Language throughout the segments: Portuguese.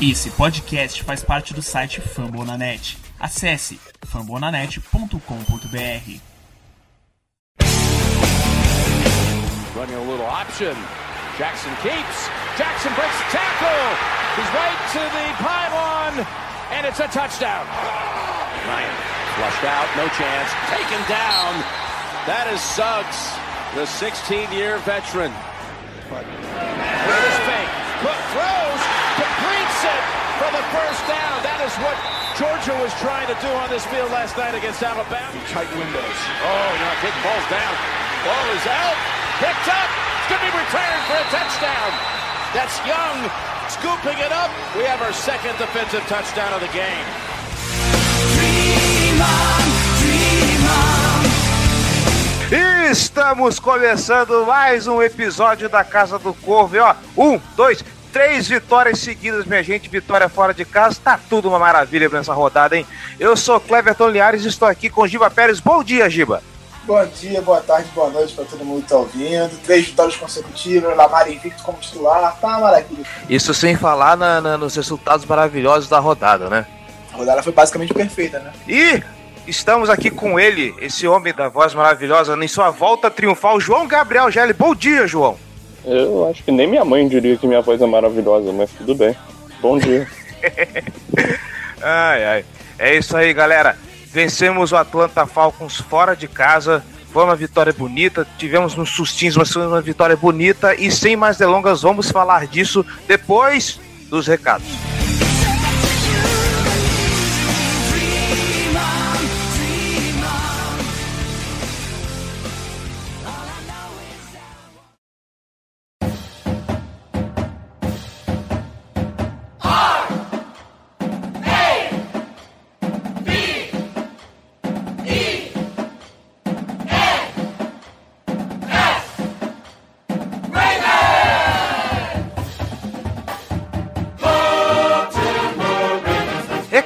Esse podcast faz parte do site Fambonanet. Acesse fambonanet.com.br. Running a little option. Jackson keeps. Jackson breaks the tackle. He's right to the pylon, and it's a touchdown. Ryan flushed out, no chance. Taken down. That is Suggs, the 16-year veteran. With it for the first down. That is what Georgia was trying to do on this field last night against Alabama. Tight windows. Oh, no, kick ball's down. Ball is out. Picked up. It's going to be returned for a touchdown. That's Young scooping it up. We have our second defensive touchdown of the game. Estamos começando mais um episódio da Casa do Corvo. E ó, um, dois, três vitórias seguidas, minha gente. Vitória fora de casa. Tá tudo uma maravilha nessa rodada, hein? Eu sou Cleverton Liares e estou aqui com Giba Pérez. Bom dia, Giba. Bom dia, boa tarde, boa noite para todo mundo que tá ouvindo. Três vitórias consecutivas, Lamar invicto como titular, tá maravilha. Isso sem falar na- na- nos resultados maravilhosos da rodada, né? A rodada foi basicamente perfeita, né? E estamos aqui com ele, esse homem da voz maravilhosa, em sua volta triunfal, João Gabriel Gelli. Bom dia, João. Eu acho que nem minha mãe diria que minha voz é maravilhosa, mas tudo bem. Bom dia. Ai, ai. É isso aí, galera. Vencemos o Atlanta Falcons fora de casa. Foi uma vitória bonita. Tivemos uns sustinhos, mas foi uma vitória bonita. E sem mais delongas, vamos falar disso depois dos recados.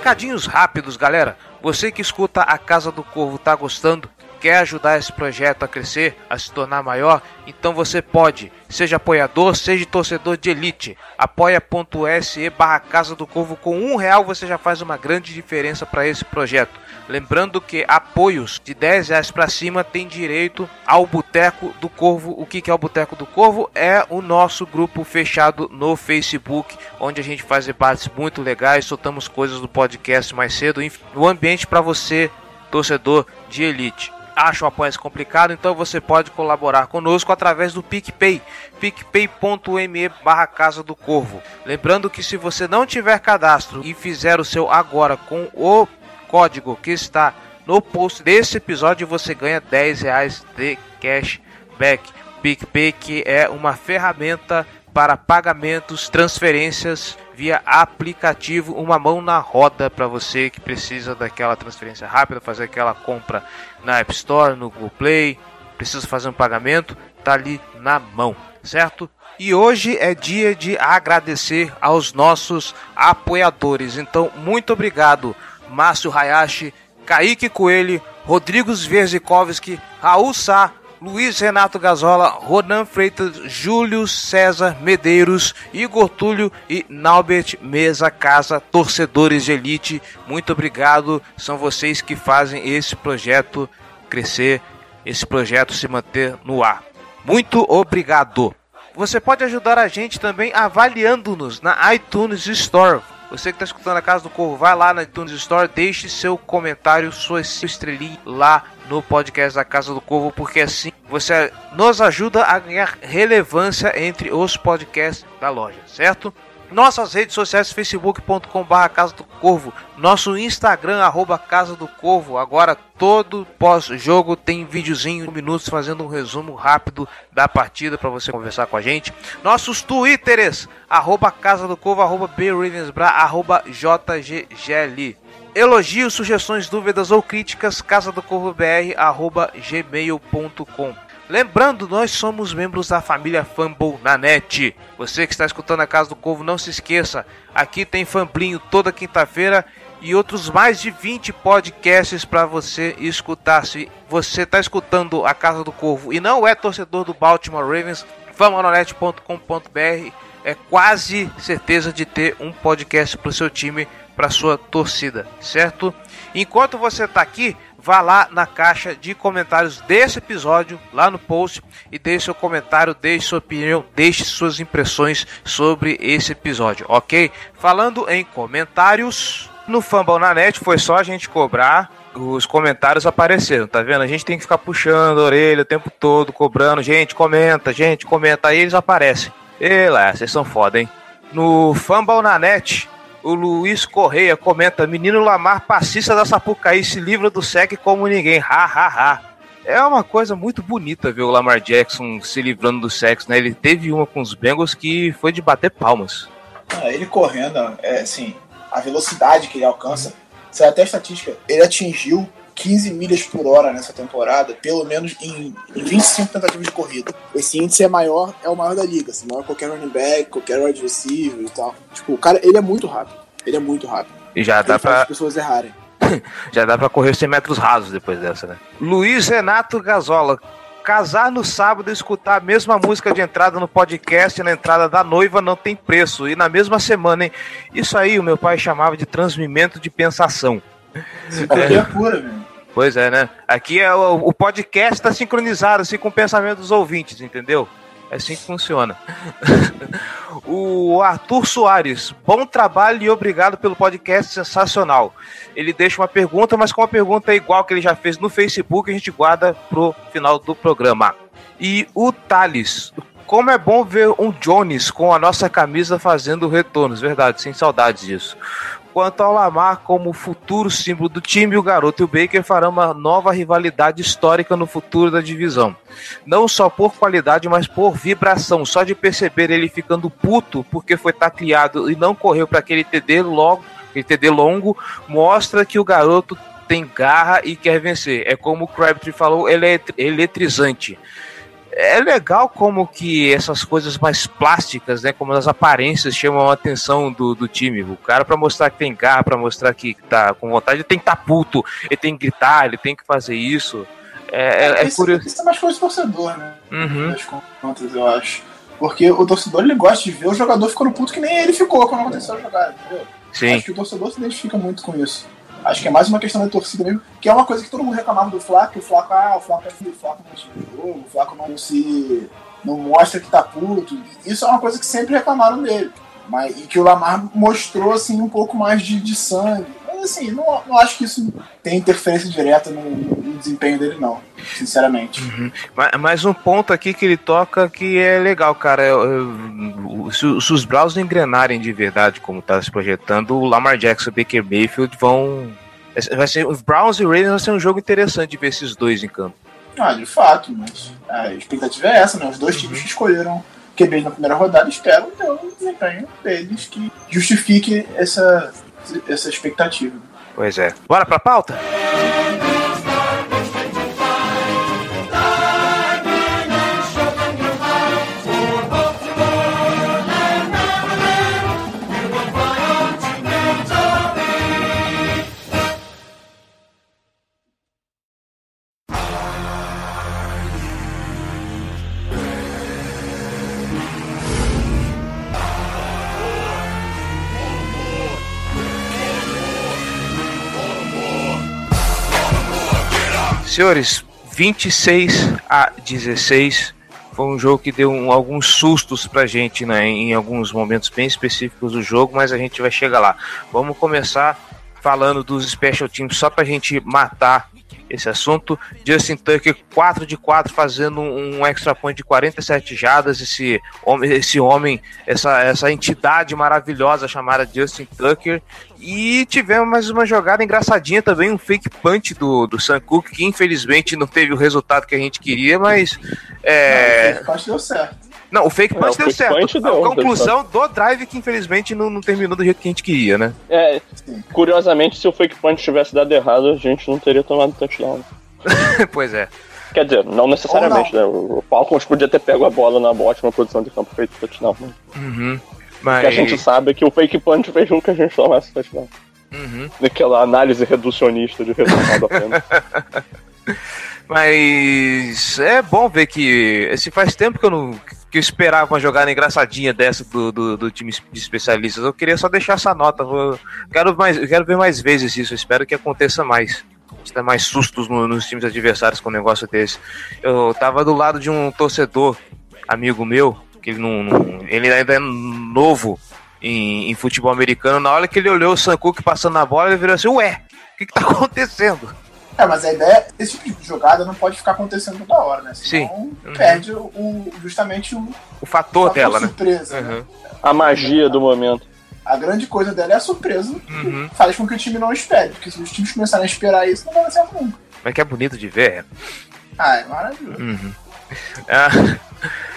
Recadinhos rápidos, galera. Você que escuta a Casa do Corvo tá gostando? Quer ajudar esse projeto a crescer, a se tornar maior? Então você pode. Seja apoiador, seja torcedor de elite. Apoia.se barra Casa do Corvo. Com um real você já faz uma grande diferença para esse projeto. Lembrando que apoios de 10 reais para cima tem direito ao Boteco do Corvo. O que é o Boteco do Corvo? É o nosso grupo fechado no Facebook, onde a gente faz debates muito legais, soltamos coisas do podcast mais cedo. O ambiente para você, torcedor de elite. Acha o apoio complicado, então você pode colaborar conosco através do PicPay, picpay.me barra Casa do Corvo. Lembrando que se você não tiver cadastro e fizer o seu agora com o código que está no post desse episódio, você ganha 10 reais de cashback. PicPay que é uma ferramenta para pagamentos, transferências via aplicativo, uma mão na roda para você que precisa daquela transferência rápida, fazer aquela compra na App Store, no Google Play, precisa fazer um pagamento, tá ali na mão, certo? E hoje é dia de agradecer aos nossos apoiadores. Então, muito obrigado, Márcio Hayashi, Kaique Coelho, Rodrigo Zverzikovski, Raul Sá, Luiz Renato Gazola, Ronan Freitas, Júlio César Medeiros, Igor Túlio e Naubert Mesa Casa, torcedores de elite. Muito obrigado, são vocês que fazem esse projeto crescer, esse projeto se manter no ar. Muito obrigado. Você pode ajudar a gente também avaliando-nos na iTunes Store. Você que está escutando a Casa do Corvo, vai lá na iTunes Store, deixe seu comentário, sua estrelinha lá no podcast da Casa do Corvo, porque assim você nos ajuda a ganhar relevância entre os podcasts da loja, certo? Nossas redes sociais, facebook.com.br Casa do Corvo, nosso Instagram, arroba Casa do Corvo. Agora todo pós-jogo tem videozinho, minutos, fazendo um resumo rápido da partida para você conversar com a gente. Nossos Twitters, arroba Casa do Corvo, arroba BRavensBra, arroba JGGL. Elogios, sugestões, dúvidas ou críticas, casa Lembrando, nós somos membros da família Fumble na net. Você que está escutando a Casa do Corvo, não se esqueça, aqui tem Famblinho toda quinta-feira e outros mais de 20 podcasts para você escutar. Se você está escutando a Casa do Corvo e não é torcedor do Baltimore Ravens, famanonet.com.br é quase certeza de ter um podcast para o seu time, para sua torcida, certo? Enquanto você está aqui, vá lá na caixa de comentários desse episódio, lá no post, e deixe seu comentário, deixe sua opinião, deixe suas impressões sobre esse episódio, ok? Falando em comentários, no Fumble na Net foi só a gente cobrar os comentários apareceram, tá vendo? A gente tem que ficar puxando a orelha o tempo todo, cobrando, gente, comenta, gente, comenta, aí eles aparecem. E lá, vocês são foda, hein? No Fumble na Net, o Luiz Correia comenta: Menino Lamar, passista da Sapucaí, se livra do SEC como ninguém. Ha, ha, ha. É uma coisa muito bonita ver o Lamar Jackson se livrando do sexo, né? Ele teve uma com os Bengals que foi de bater palmas. Ah, ele correndo, é, assim, a velocidade que ele alcança, sai até a estatística, ele atingiu 15 milhas por hora nessa temporada, pelo menos em, em 25 tentativas de corrida. Esse índice é maior, é o maior da liga, assim, maior que qualquer running back, qualquer wide receiver e tal. Tipo, o cara, ele é muito rápido. Ele é muito rápido. E já dá ele faz pra. as pessoas errarem. já dá pra correr 100 metros rasos depois dessa, né? Luiz Renato Gazola. Casar no sábado e escutar a mesma música de entrada no podcast na entrada da noiva não tem preço. E na mesma semana, hein? Isso aí o meu pai chamava de transmimento de pensação. Simpatia pura, velho. Pois é, né? Aqui é o, o podcast está sincronizado assim com o pensamento dos ouvintes, entendeu? É assim que funciona. o Arthur Soares, bom trabalho e obrigado pelo podcast sensacional. Ele deixa uma pergunta, mas com uma pergunta igual que ele já fez no Facebook, a gente guarda pro final do programa. E o Thales, como é bom ver um Jones com a nossa camisa fazendo retornos, verdade, sem saudades disso. Quanto ao Lamar como futuro símbolo do time, o garoto e o Baker farão uma nova rivalidade histórica no futuro da divisão. Não só por qualidade, mas por vibração. Só de perceber ele ficando puto porque foi tacleado e não correu para aquele TD logo, aquele TD longo, mostra que o garoto tem garra e quer vencer. É como o Crabtree falou, ele é eletrizante é legal como que essas coisas mais plásticas, né, como as aparências chamam a atenção do, do time. O cara para mostrar que tem garra, para mostrar que tá com vontade, ele tem que tá puto, ele tem que gritar, ele tem que fazer isso. É, é, é isso, curioso. Isso é mais coisa do torcedor, né? Uhum. Das contas, eu acho. Porque o torcedor ele gosta de ver o jogador ficando puto que nem ele ficou quando aconteceu a jogada, entendeu? Sim. Acho que o torcedor se identifica muito com isso. Acho que é mais uma questão da torcida mesmo, que é uma coisa que todo mundo reclamava do Flaco, o Flaco, ah, o Flaco é filho, o Flaco não jogo, o Flaco não se. não mostra que tá puto. Isso é uma coisa que sempre reclamaram dele. Mas, e que o Lamar mostrou assim um pouco mais de, de sangue. Mas assim, não, não acho que isso tem interferência direta no, no desempenho dele, não. Sinceramente. Uhum. Mas, um ponto aqui que ele toca que é legal, cara. Se, se, os Browns engrenarem de verdade, como tá se projetando, o Lamar Jackson e o Baker Mayfield vão. Vai ser, os Browns e o Ravens vai ser um jogo interessante de ver esses dois em campo. Ah, de fato, mas a expectativa é essa, né? Os dois times que escolheram QBs na primeira rodada esperam ter um desempenho deles que justifique essa, essa expectativa. Pois é. Bora pra pauta? Senhores, 26 a 16 foi um jogo que deu um, alguns sustos pra gente né, em alguns momentos bem específicos do jogo, mas a gente vai chegar lá. Vamos começar falando dos special teams só pra gente matar esse assunto. Justin Tucker, 4 de 4, fazendo um extra point de 47 jadas. Esse homem, esse homem essa, essa entidade maravilhosa chamada Justin Tucker. E tivemos mais uma jogada engraçadinha também, um fake punch do, do Sam Cook, que infelizmente não teve o resultado que a gente queria, mas. É... Não, o fake deu certo. Não, o fake punch É, o deu fake certo. punch a deu, conclusão do drive que infelizmente não, não terminou do jeito que a gente queria, né? É, curiosamente, se o fake punch tivesse dado errado, a gente não teria tomado touchdown. pois é. Quer dizer, não necessariamente, né? O Falcons podia ter pego a bola na ótima posição de campo feito touchdown. Né? Uhum. O Mas. que a gente sabe é que o fake punch fez com que a gente tomasse touchdown. Uhum. Naquela análise reducionista de resultado apenas. Mas é bom ver que. Se faz tempo que eu não. Que eu esperava uma jogada engraçadinha dessa do, do, do, time de especialistas. Eu queria só deixar essa nota. Eu quero, mais, quero ver mais vezes isso. Eu espero que aconteça mais. Gente dá mais sustos no, nos times adversários com um negócio desse. Eu tava do lado de um torcedor, amigo meu, que ele não, não ele ainda é novo em, em, futebol americano. Na hora que ele olhou o Sankook passando na bola, ele virou assim: Ué, o que, que tá acontecendo? É, mas a ideia, esse tipo de jogada não pode ficar acontecendo toda hora, né? Senão Sim. Uhum. perde o, justamente o, o fator, o fator dela, né? surpresa, né? Uhum. Né? A magia do momento. A grande coisa dela é a surpresa, uhum. que faz com que o time não espere. Porque se os times começarem a esperar isso, não vai dar certo nunca. Mas que é bonito de ver. Ah, é maravilhoso. Uhum. Ah,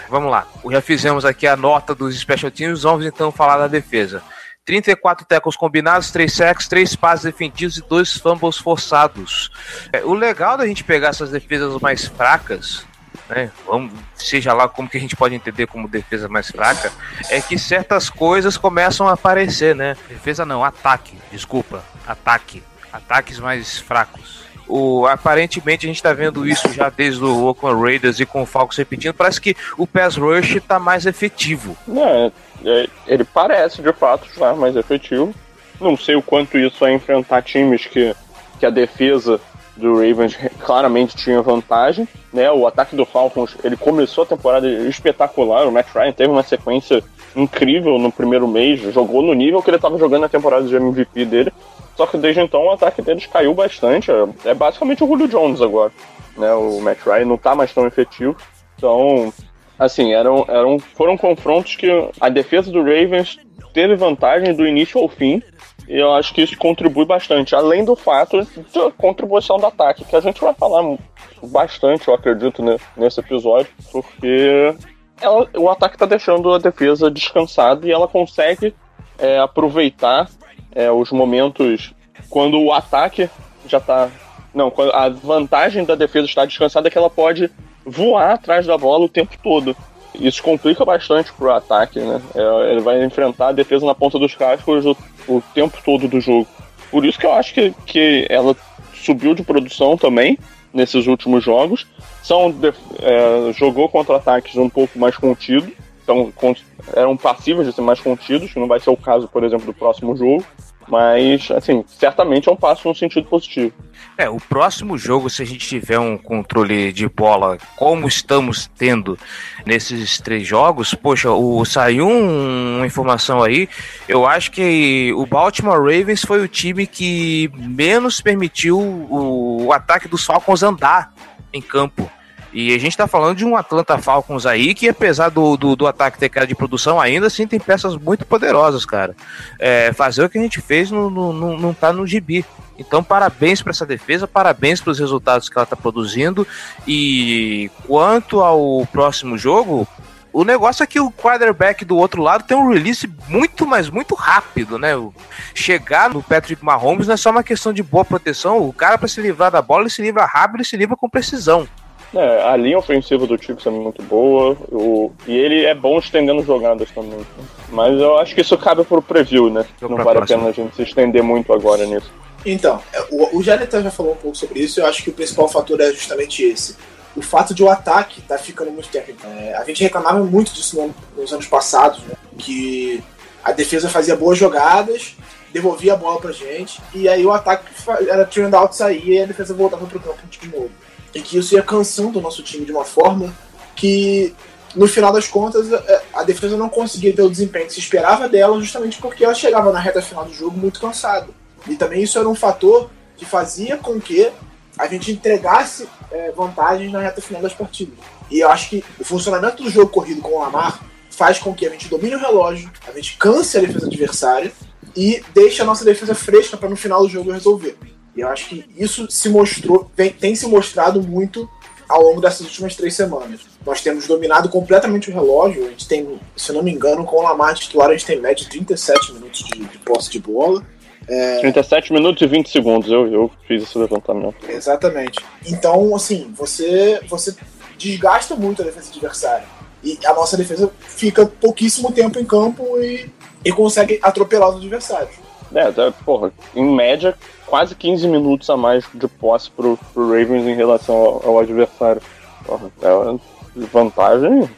vamos lá. Já fizemos aqui a nota dos special teams, vamos então falar da defesa. 34 tackles combinados, 3 sacks, 3 passes defendidos e 2 fumbles forçados. É, o legal da gente pegar essas defesas mais fracas, né, vamos, seja lá como que a gente pode entender como defesa mais fraca, é que certas coisas começam a aparecer, né? Defesa não, ataque, desculpa, ataque. Ataques mais fracos. O, aparentemente a gente está vendo isso já desde o Oakland Raiders e com o Falcons repetindo. Parece que o pass rush está mais efetivo. É, é, ele parece de fato estar mais efetivo. Não sei o quanto isso é enfrentar times que, que a defesa do Ravens claramente tinha vantagem. Né? O ataque do Falcons ele começou a temporada espetacular. O Matt Ryan teve uma sequência incrível no primeiro mês, jogou no nível que ele estava jogando na temporada de MVP dele. Só que desde então o ataque deles caiu bastante. É, é basicamente o Julio Jones agora. Né? O Matt Ryan não está mais tão efetivo. Então, assim, eram, eram, foram confrontos que a defesa do Ravens teve vantagem do início ao fim. E eu acho que isso contribui bastante, além do fato da contribuição do ataque, que a gente vai falar bastante, eu acredito, nesse episódio, porque ela, o ataque está deixando a defesa descansada e ela consegue é, aproveitar é, os momentos quando o ataque já está. Não, a vantagem da defesa está descansada é que ela pode voar atrás da bola o tempo todo. Isso complica bastante pro ataque, né? É, ele vai enfrentar a defesa na ponta dos cascos o, o, tempo todo do jogo. Por isso que eu acho que, que ela subiu de produção também nesses últimos jogos. São é, jogou contra-ataques um pouco mais contido, então eram passivos de ser mais contidos, que não vai ser o caso, por exemplo, do próximo jogo. Mas, assim, certamente é um passo no sentido positivo. É, o próximo jogo, se a gente tiver um controle de bola como estamos tendo nesses três jogos, poxa, o, saiu um, uma informação aí. Eu acho que o Baltimore Ravens foi o time que menos permitiu o, o ataque dos Falcons andar em campo. E a gente tá falando de um Atlanta Falcons aí que, apesar do, do, do ataque ter cara de produção, ainda assim tem peças muito poderosas, cara. É, fazer o que a gente fez não, não, não tá no gibi. Então, parabéns para essa defesa, parabéns pelos resultados que ela está produzindo. E quanto ao próximo jogo, o negócio é que o quarterback do outro lado tem um release muito, mas muito rápido, né? Chegar no Patrick Mahomes não é só uma questão de boa proteção. O cara, para se livrar da bola, ele se livra rápido e se livra com precisão. É, a linha ofensiva do Chiefs é muito boa, o, e ele é bom estendendo jogadas também. Mas eu acho que isso cabe pro preview, né? Eu Não vale a pena a gente se estender muito agora nisso. Então, é, o, o Jonathan já falou um pouco sobre isso, eu acho que o principal fator é justamente esse. O fato de o ataque tá ficando muito técnico. É, a gente reclamava muito disso no, nos anos passados, né? Que a defesa fazia boas jogadas, devolvia a bola pra gente, e aí o ataque era turn out sair e a defesa voltava pro campo de novo e que isso ia cansando o nosso time de uma forma que, no final das contas, é, a defesa não conseguia ter o desempenho que se esperava dela, justamente porque ela chegava na reta final do jogo muito cansada. E também isso era um fator que fazia com que a gente entregasse é, vantagens na reta final das partidas. E eu acho que o funcionamento do jogo corrido com o Lamar faz com que a gente domine o relógio, a gente canse a defesa adversária e deixe a nossa defesa fresca para no final do jogo resolver. E eu acho que isso se mostrou, tem, tem se mostrado muito ao longo dessas últimas três semanas. Nós temos dominado completamente o relógio. A gente tem, se não me engano, com o Lamar titular, a gente tem média de 37 minutos de, de posse de bola. É... 37 minutos e 20 segundos, eu, eu fiz esse levantamento. Exatamente. Então, assim, você, você desgasta muito a defesa adversária. E a nossa defesa fica pouquíssimo tempo em campo e, e consegue atropelar os adversários. É, porra, em média, quase 15 minutos a mais de posse pro, pro Ravens em relação ao, ao adversário. Porra, é uma vantagem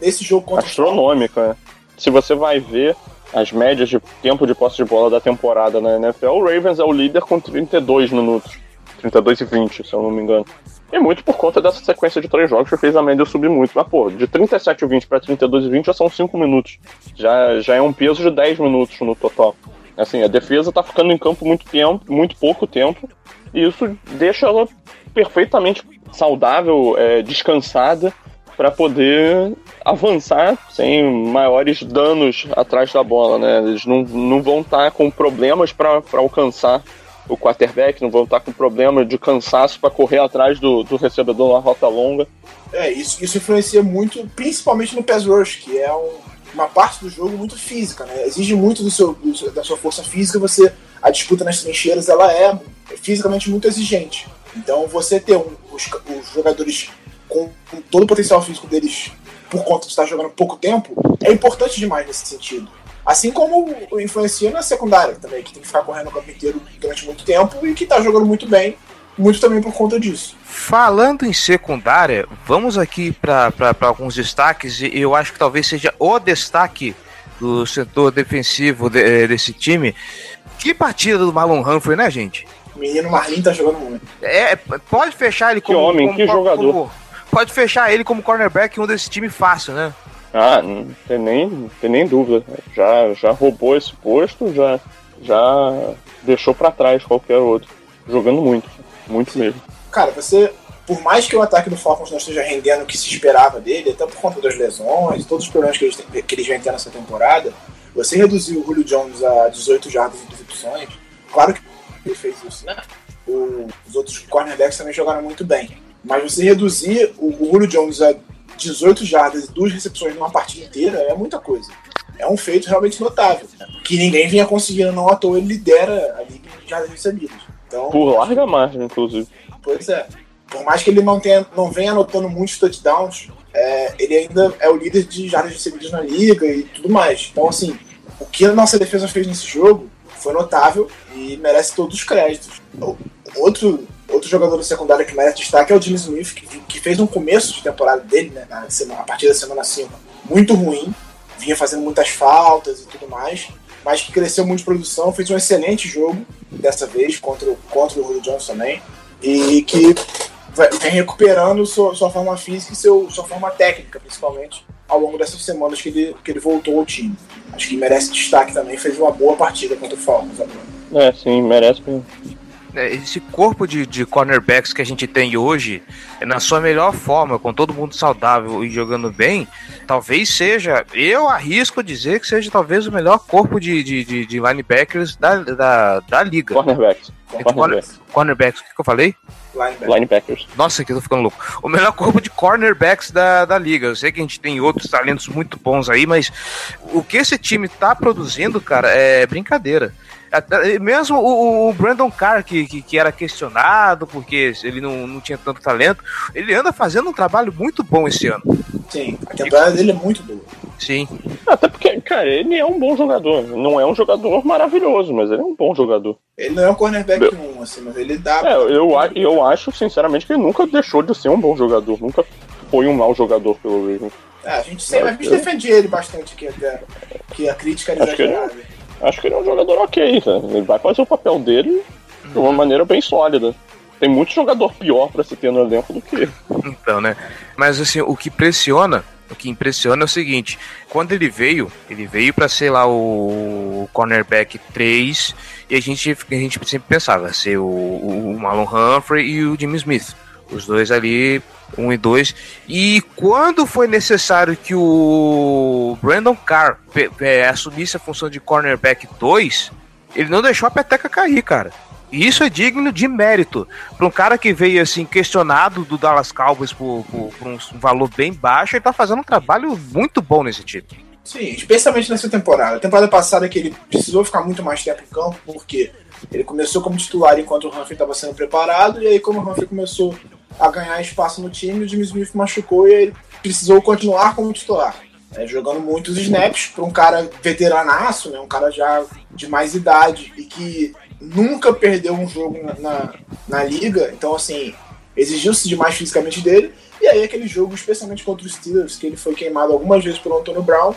nesse jogo contra Astronômica, né? Se você vai ver as médias de tempo de posse de bola da temporada na NFL, o Ravens é o líder com 32 minutos. 32 e 20, se eu não me engano. E muito por conta dessa sequência de três jogos que fez a média subir muito. Mas, pô, de 37 e 20 para 32 e 20 já são 5 minutos. Já, já é um peso de 10 minutos no total. Assim, a defesa tá ficando em campo muito tempo, muito pouco tempo. E isso deixa ela perfeitamente saudável, é, descansada, para poder avançar sem maiores danos atrás da bola, né? Eles não, não vão estar tá com problemas para alcançar o quarterback, não vão estar tá com problema de cansaço para correr atrás do, do recebedor na rota longa. É, isso, isso influencia muito, principalmente no pass rush, que é um, uma parte do jogo muito física, né? Exige muito do seu, do, da sua força física, você a disputa nas trincheiras ela é fisicamente muito exigente. Então você ter um, os, os jogadores com, com todo o potencial físico deles por conta de estar jogando pouco tempo, é importante demais nesse sentido. Assim como influencia na secundária também, que tem que ficar correndo o campo inteiro durante muito tempo e que está jogando muito bem, muito também por conta disso. Falando em secundária, vamos aqui para alguns destaques, e eu acho que talvez seja o destaque do setor defensivo de, eh, desse time. Que partida do Malon Humphrey, né, gente? O menino Marlin tá jogando muito. É, pode fechar ele como. Que homem, como, que como, jogador. Como, pode fechar ele como cornerback em um desse time fácil, né? Ah, não tem nem, tem nem dúvida. Já, já roubou esse posto, já, já deixou para trás qualquer outro. Jogando muito, muito mesmo. Cara, você, por mais que o ataque do Falcons não esteja rendendo o que se esperava dele, até por conta das lesões, todos os problemas que eles, que eles vêm tendo nessa temporada, você reduziu o Julio Jones a 18 jardas de intercepções. Claro que ele fez isso, né? O, os outros cornerbacks também jogaram muito bem. Mas você reduzir o, o Julio Jones a 18 jardas e duas recepções numa partida inteira é muita coisa. É um feito realmente notável. Né? Que ninguém vinha conseguindo, não à toa, ele lidera a liga de jardas recebidas. Então, Por larga margem, inclusive. Pois é. Por mais que ele não, tenha, não venha anotando muitos touchdowns, é, ele ainda é o líder de jardas recebidas na liga e tudo mais. Então, assim, o que a nossa defesa fez nesse jogo foi notável e merece todos os créditos. Outro, outro jogador do secundário que merece destaque é o Jimmy Smith, que, que fez um começo de temporada dele, né, na semana, a partir da semana 5, muito ruim, vinha fazendo muitas faltas e tudo mais, mas que cresceu muito de produção, fez um excelente jogo dessa vez contra, contra o Julio Jones também, e que vem recuperando sua, sua forma física e seu, sua forma técnica, principalmente, ao longo dessas semanas que ele, que ele voltou ao time. Acho que merece destaque também, fez uma boa partida contra o Falcons agora. É, sim, merece. Esse corpo de, de cornerbacks que a gente tem hoje, na sua melhor forma, com todo mundo saudável e jogando bem, talvez seja, eu arrisco dizer que seja talvez o melhor corpo de, de, de, de linebackers da, da, da liga. Cornerbacks. Cornerbacks. cornerbacks, o que, que eu falei? Linebackers. Linebackers. Nossa, que eu tô ficando louco. O melhor corpo de cornerbacks da, da liga. Eu sei que a gente tem outros talentos muito bons aí, mas o que esse time tá produzindo, cara, é brincadeira. Mesmo o, o Brandon Carr, que, que, que, era questionado porque ele não, não tinha tanto talento, ele anda fazendo um trabalho muito bom esse ano. Sim, a temporada dele é muito boa. Sim. Até porque, cara, ele é um bom jogador. Não é um jogador maravilhoso, mas ele é um bom jogador. Ele não é um cornerback eu... um, assim, mas ele dá. É, eu, eu acho, sinceramente, que ele nunca deixou de ser um bom jogador. Nunca foi um mau jogador pelo Ravens. É, a gente sempre a gente defendia ele bastante aqui até. Que a crítica era exagerada. Acho que ele é um jogador ok, né? Ele vai fazer o papel dele de uma maneira bem sólida. Tem muito jogador pior para se ter no elenco do que ele. Então, né? Mas assim, o que pressiona o que impressiona é o seguinte: quando ele veio, ele veio para ser lá o cornerback 3 e a gente, a gente sempre pensava ser o, o Marlon Humphrey e o Jimmy Smith. Os dois ali, um e dois. E quando foi necessário que o Brandon Carr assumisse a função de cornerback 2, ele não deixou a peteca cair, cara. E isso é digno de mérito. Para um cara que veio assim questionado do Dallas Cowboys por, por, por, um valor bem baixo, ele tá fazendo um trabalho muito bom nesse título. Sim, especialmente nessa temporada. A temporada passada que ele precisou ficar muito mais tempo em campo, porque ele começou como titular enquanto o Humphrey estava sendo preparado, e aí como o Humphrey começou a ganhar espaço no time, o Jimmy Smith machucou e ele precisou continuar como titular. É, jogando muitos snaps para um cara veteranaço, né, um cara já de mais idade e que nunca perdeu um jogo na, na, na liga, então assim, exigiu-se demais fisicamente dele. E aí aquele jogo, especialmente contra os Steelers, que ele foi queimado algumas vezes pelo Antônio Brown,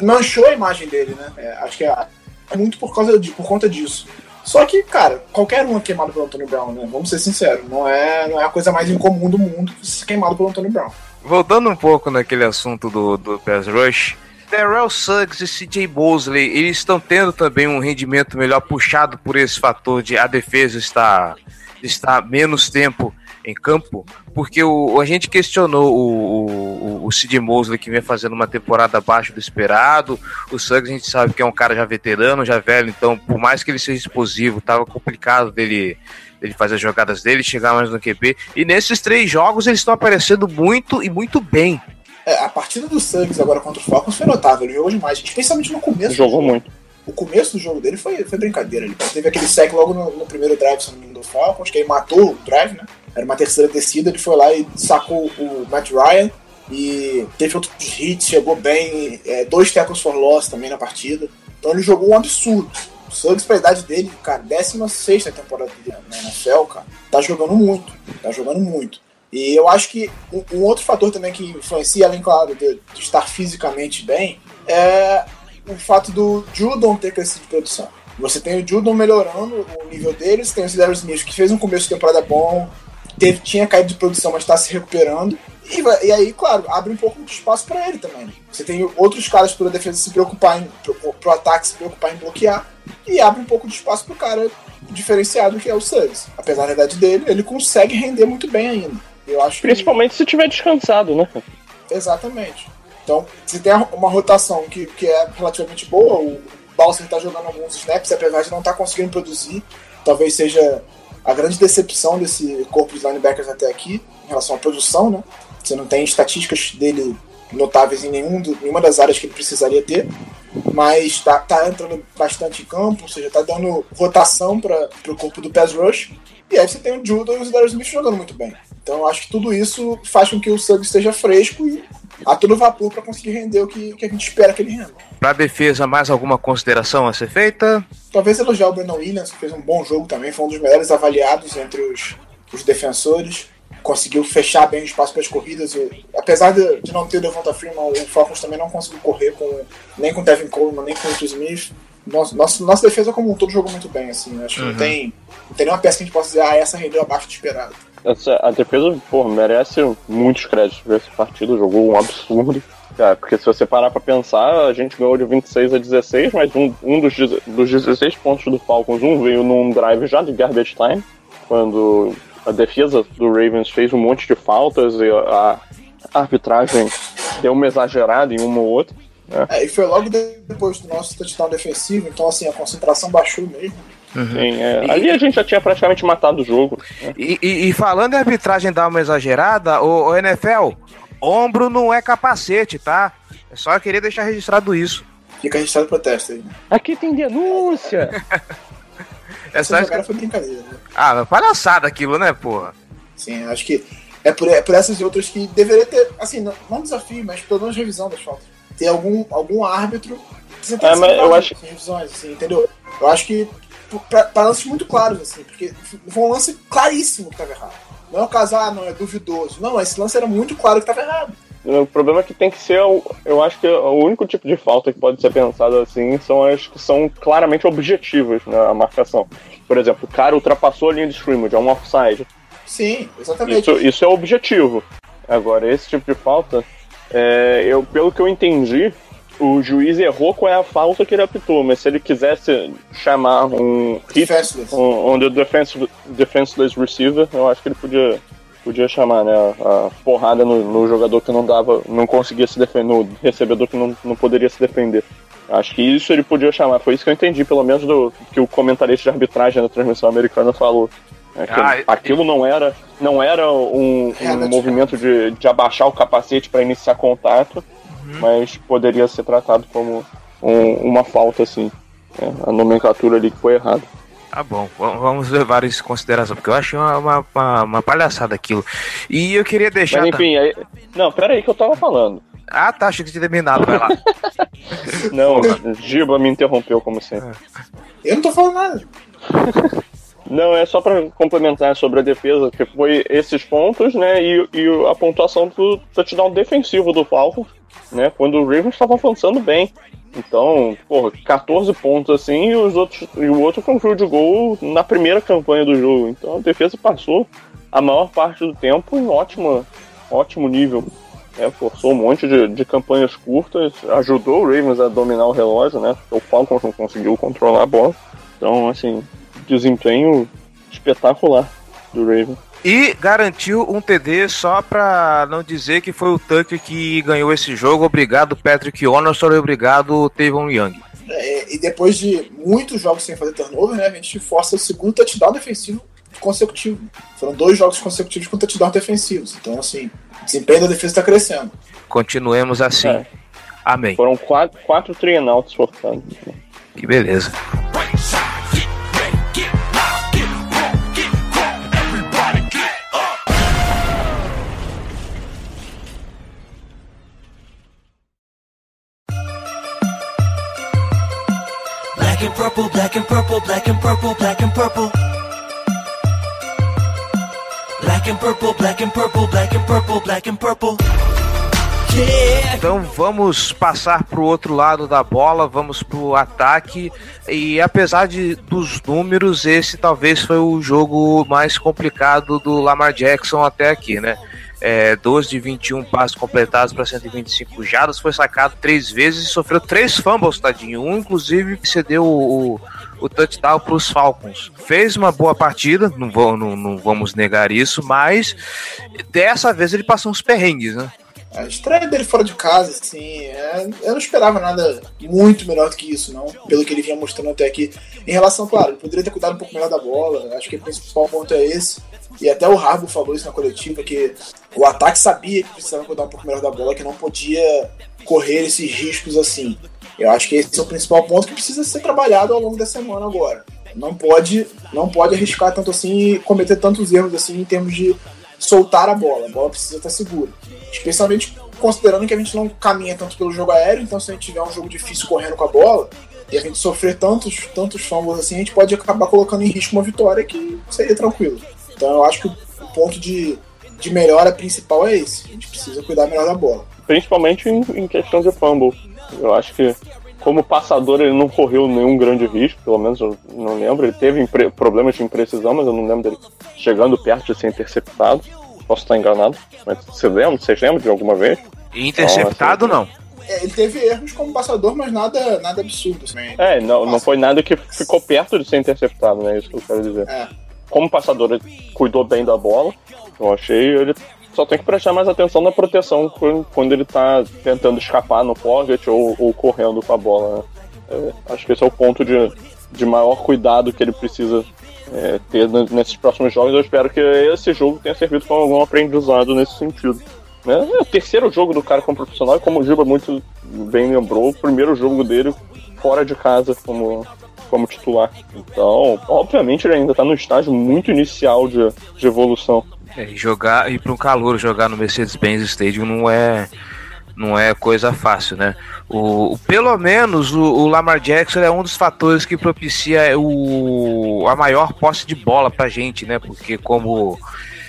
manchou a imagem dele, né? É, acho que é, muito por, causa de, por conta disso. Só que, cara, qualquer um é queimado pelo Antônio Brown, né? Vamos ser sinceros, não é, não é a coisa mais incomum do mundo ser queimado pelo Antônio Brown. Voltando um pouco naquele assunto do, do Pass Rush, Terrell Suggs e CJ Mosley, eles estão tendo também um rendimento melhor puxado por esse fator de a defesa estar, estar menos tempo em campo, porque o, a gente questionou o, o, o Sid Mosley que vem fazendo uma temporada abaixo do esperado. O Suggs a gente sabe que é um cara já veterano, já velho, então por mais que ele seja explosivo, tava complicado dele, dele fazer as jogadas dele, chegar mais no QB. E nesses três jogos eles estão aparecendo muito e muito bem. É, a partida do Suggs agora contra o Falcons foi notável, ele jogou demais, especialmente no começo. Jogou muito. O começo do jogo dele foi, foi brincadeira. Ele teve aquele sec logo no, no primeiro drive do Falcons, que aí matou o drive, né? Era uma terceira descida, ele foi lá e sacou o Matt Ryan e teve outros hits, chegou bem, é, dois tackles for loss também na partida. Então ele jogou um absurdo. O Suggs, pra idade dele, cara, 16 temporada dele na NFL, cara, tá jogando muito. Tá jogando muito. E eu acho que um, um outro fator também que influencia, além, claro, de, de, estar fisicamente bem, é o fato do Judon ter crescido de produção. Você tem o Judon melhorando o nível deles, tem o Cedar Smith que fez um começo de temporada bom, teve, tinha caído de produção, mas está se recuperando. E, e, aí, claro, abre um pouco de espaço para ele também. Você tem outros caras para defesa se preocupar em, pro, pro ataque se preocupar em bloquear, e abre um pouco de espaço pro cara diferenciado que é o Suggs. Apesar da idade dele, ele consegue render muito bem ainda. Eu acho Principalmente que... se tiver descansado, né? Exatamente. Então, se tem uma rotação que, que é relativamente boa, o Balser está jogando alguns snaps, apesar de não estar tá conseguindo produzir, talvez seja a grande decepção desse corpo de linebackers até aqui, em relação à produção, né? Você não tem estatísticas dele notáveis em nenhum nenhuma das áreas que ele precisaria ter, mas está tá entrando bastante em campo, ou seja, está dando rotação para o corpo do pass rush, e aí você tem o Judo e o Darius Smith jogando muito bem. Então eu acho que tudo isso faz com que o Suggs esteja fresco e a todo vapor para conseguir render o que, que, a gente espera que ele renda. Para defesa, mais alguma consideração a ser feita? Talvez elogiar o Brandon Williams, que fez um bom jogo também, foi um dos melhores avaliados entre os, os defensores. Conseguiu fechar bem o espaço para as corridas. E, apesar de, de, não ter o Devonta Freeman, o Falcons também não conseguiu correr com, nem com o Devin Coleman, nem com o Smith. Nossa, nossa, nossa defesa como um todo jogou muito bem, assim. Acho uhum. que não tem, não tem nenhuma peça que a gente possa dizer, ah, essa rendeu abaixo do esperado. Essa, a defesa, merece muitos créditos por esse partido, jogou um absurdo. Cara, porque se você parar pra pensar, a gente ganhou de 26 a 16, mas um, um dos, dos 16 pontos do Falcons, um veio num drive já de garbage time, quando a defesa do Ravens fez um monte de faltas e a, a arbitragem deu uma exagerada em uma ou outra. Né? É, e foi logo depois do nosso touchdown defensivo, então assim, a concentração baixou mesmo. Uhum. Sim, é. e, ali a gente já tinha praticamente matado o jogo. Né? E, e, e, falando em arbitragem dar uma exagerada, o, o, NFL, ombro não é capacete, tá? É só querer deixar registrado isso. Fica registrado o protesto aí. Aqui tem denúncia! é só Essa foi brincadeira, né? Ah, palhaçada aquilo, né, porra? Sim, acho que é por, é por essas e outras que deveria ter, assim, não, não desafio, mas pelo menos revisão das faltas. Ter algum, algum árbitro. É, mas eu acho. Revisões, assim, entendeu? Eu acho que para lances muito claros, assim, porque foi um lance claríssimo que estava errado. Não é o caso, ah, não, é duvidoso. Não, esse lance era muito claro que estava errado. O problema é que tem que ser, eu acho que o único tipo de falta que pode ser pensado assim são as que são claramente objetivas na marcação. Por exemplo, o cara ultrapassou a linha de scrimmage, é um offside. Sim, exatamente. Isso, isso é objetivo. Agora, esse tipo de falta, é, eu, pelo que eu entendi, o juiz errou qual é a falta que ele apitou, mas se ele quisesse chamar um hit um, um defense, defenseless receiver, eu acho que ele podia, podia chamar, né? A, a porrada no, no, jogador que não dava, não conseguia se defender, no recebedor que não, não poderia se defender. Acho que isso ele podia chamar. Foi isso que eu entendi, pelo menos do que o comentarista de arbitragem da transmissão americana falou. É ah, aquilo não era, não era um, um movimento de, de abaixar o capacete para iniciar contato, uhum. mas poderia ser tratado como um, uma falta, assim. É, a nomenclatura ali que foi errada. Tá bom, vamos levar isso em consideração, porque eu achei uma, uma, uma palhaçada aquilo. E eu queria deixar. Mas enfim, aí... não, pera aí que eu tava falando. Ah, tá, achei que tinha terminado, vai lá. não, Giba me interrompeu como sempre. Eu não tô falando nada. Não, é só para complementar sobre a defesa, que foi esses pontos, né, e, e a pontuação do touchdown defensivo do Falcons, né, quando o Ravens estava avançando bem. Então, porra, 14 pontos assim e, os outros, e o outro foi um field goal na primeira campanha do jogo. Então a defesa passou a maior parte do tempo em ótimo, ótimo nível. É, forçou um monte de, de campanhas curtas, ajudou o Ravens a dominar o relógio, né? O Falcons não conseguiu controlar a bola. Então, assim, desempenho espetacular do Ravens. E garantiu um TD só para não dizer que foi o Tucker que ganhou esse jogo. Obrigado, Patrick Onorsor, e obrigado, Tavon Young. É, e depois de muitos jogos sem fazer turnover, né, a gente força o segundo touchdown defensivo consecutivo. Foram dois jogos consecutivos com touchdown defensivos. Então, assim, o desempenho da defesa está crescendo. Continuemos assim. É. Amém. Foram quatro, quatro forçados. Que beleza. And purple, black and purple, black and purple, black and purple. Black and purple, black and purple, black and purple, black and purple. Então vamos passar para o outro lado da bola, vamos para o ataque. E apesar de, dos números, esse talvez foi o jogo mais complicado do Lamar Jackson até aqui, né? É, 12 de 21 passos completados para 125 jardas, foi sacado três vezes e sofreu três fumbles, tadinho. Um, inclusive, cedeu o, o, o touchdown para os Falcons. Fez uma boa partida, não, vou, não, não vamos negar isso, mas dessa vez ele passou uns perrengues, né? A estreia dele fora de casa, assim, é, eu não esperava nada muito melhor do que isso, não, pelo que ele vinha mostrando até aqui. Em relação, claro, ele poderia ter cuidado um pouco melhor da bola, acho que o principal ponto é esse. E até o Harbo falou isso na coletiva, que o ataque sabia que precisava cuidar um pouco melhor da bola, que não podia correr esses riscos assim. Eu acho que esse é o principal ponto que precisa ser trabalhado ao longo da semana agora. Não pode, não pode arriscar tanto assim e cometer tantos erros assim em termos de soltar a bola. A bola precisa estar segura. Especialmente considerando que a gente não caminha tanto pelo jogo aéreo, então se a gente tiver um jogo difícil correndo com a bola e a gente sofrer tantos, tantos fumbles assim, a gente pode acabar colocando em risco uma vitória que seria tranquilo. Então eu acho que o ponto de, de melhora principal é esse. A gente precisa cuidar melhor da bola. Principalmente em, em questão de fumble. Eu acho que como passador ele não correu nenhum grande risco, pelo menos eu não lembro. Ele teve problemas de imprecisão, mas eu não lembro dele chegando perto de ser interceptado. Posso estar enganado, mas você lembra? Vocês lembram de alguma vez? Interceptado então, assim, não. É, ele teve erros como passador, mas nada, nada absurdo. Assim. É, não, não foi nada que ficou perto de ser interceptado, né? Isso que eu quero dizer. É como passador, ele cuidou bem da bola. Eu achei ele só tem que prestar mais atenção na proteção quando ele tá tentando escapar no pocket ou, ou correndo com a bola. Né? É, acho que esse é o ponto de, de maior cuidado que ele precisa é, ter nesses próximos jogos. Eu espero que esse jogo tenha servido como algum aprendizado nesse sentido. Né? É o terceiro jogo do cara como profissional, como o Giba muito bem lembrou, o primeiro jogo dele fora de casa como, como titular. Então, obviamente, ele ainda está no estágio muito inicial de, de evolução. É, jogar ir para um calor jogar no Mercedes-Benz Stadium não é não é coisa fácil, né? O, pelo menos o, o, Lamar Jackson é um dos fatores que propicia o, a maior posse de bola pra gente, né? Porque como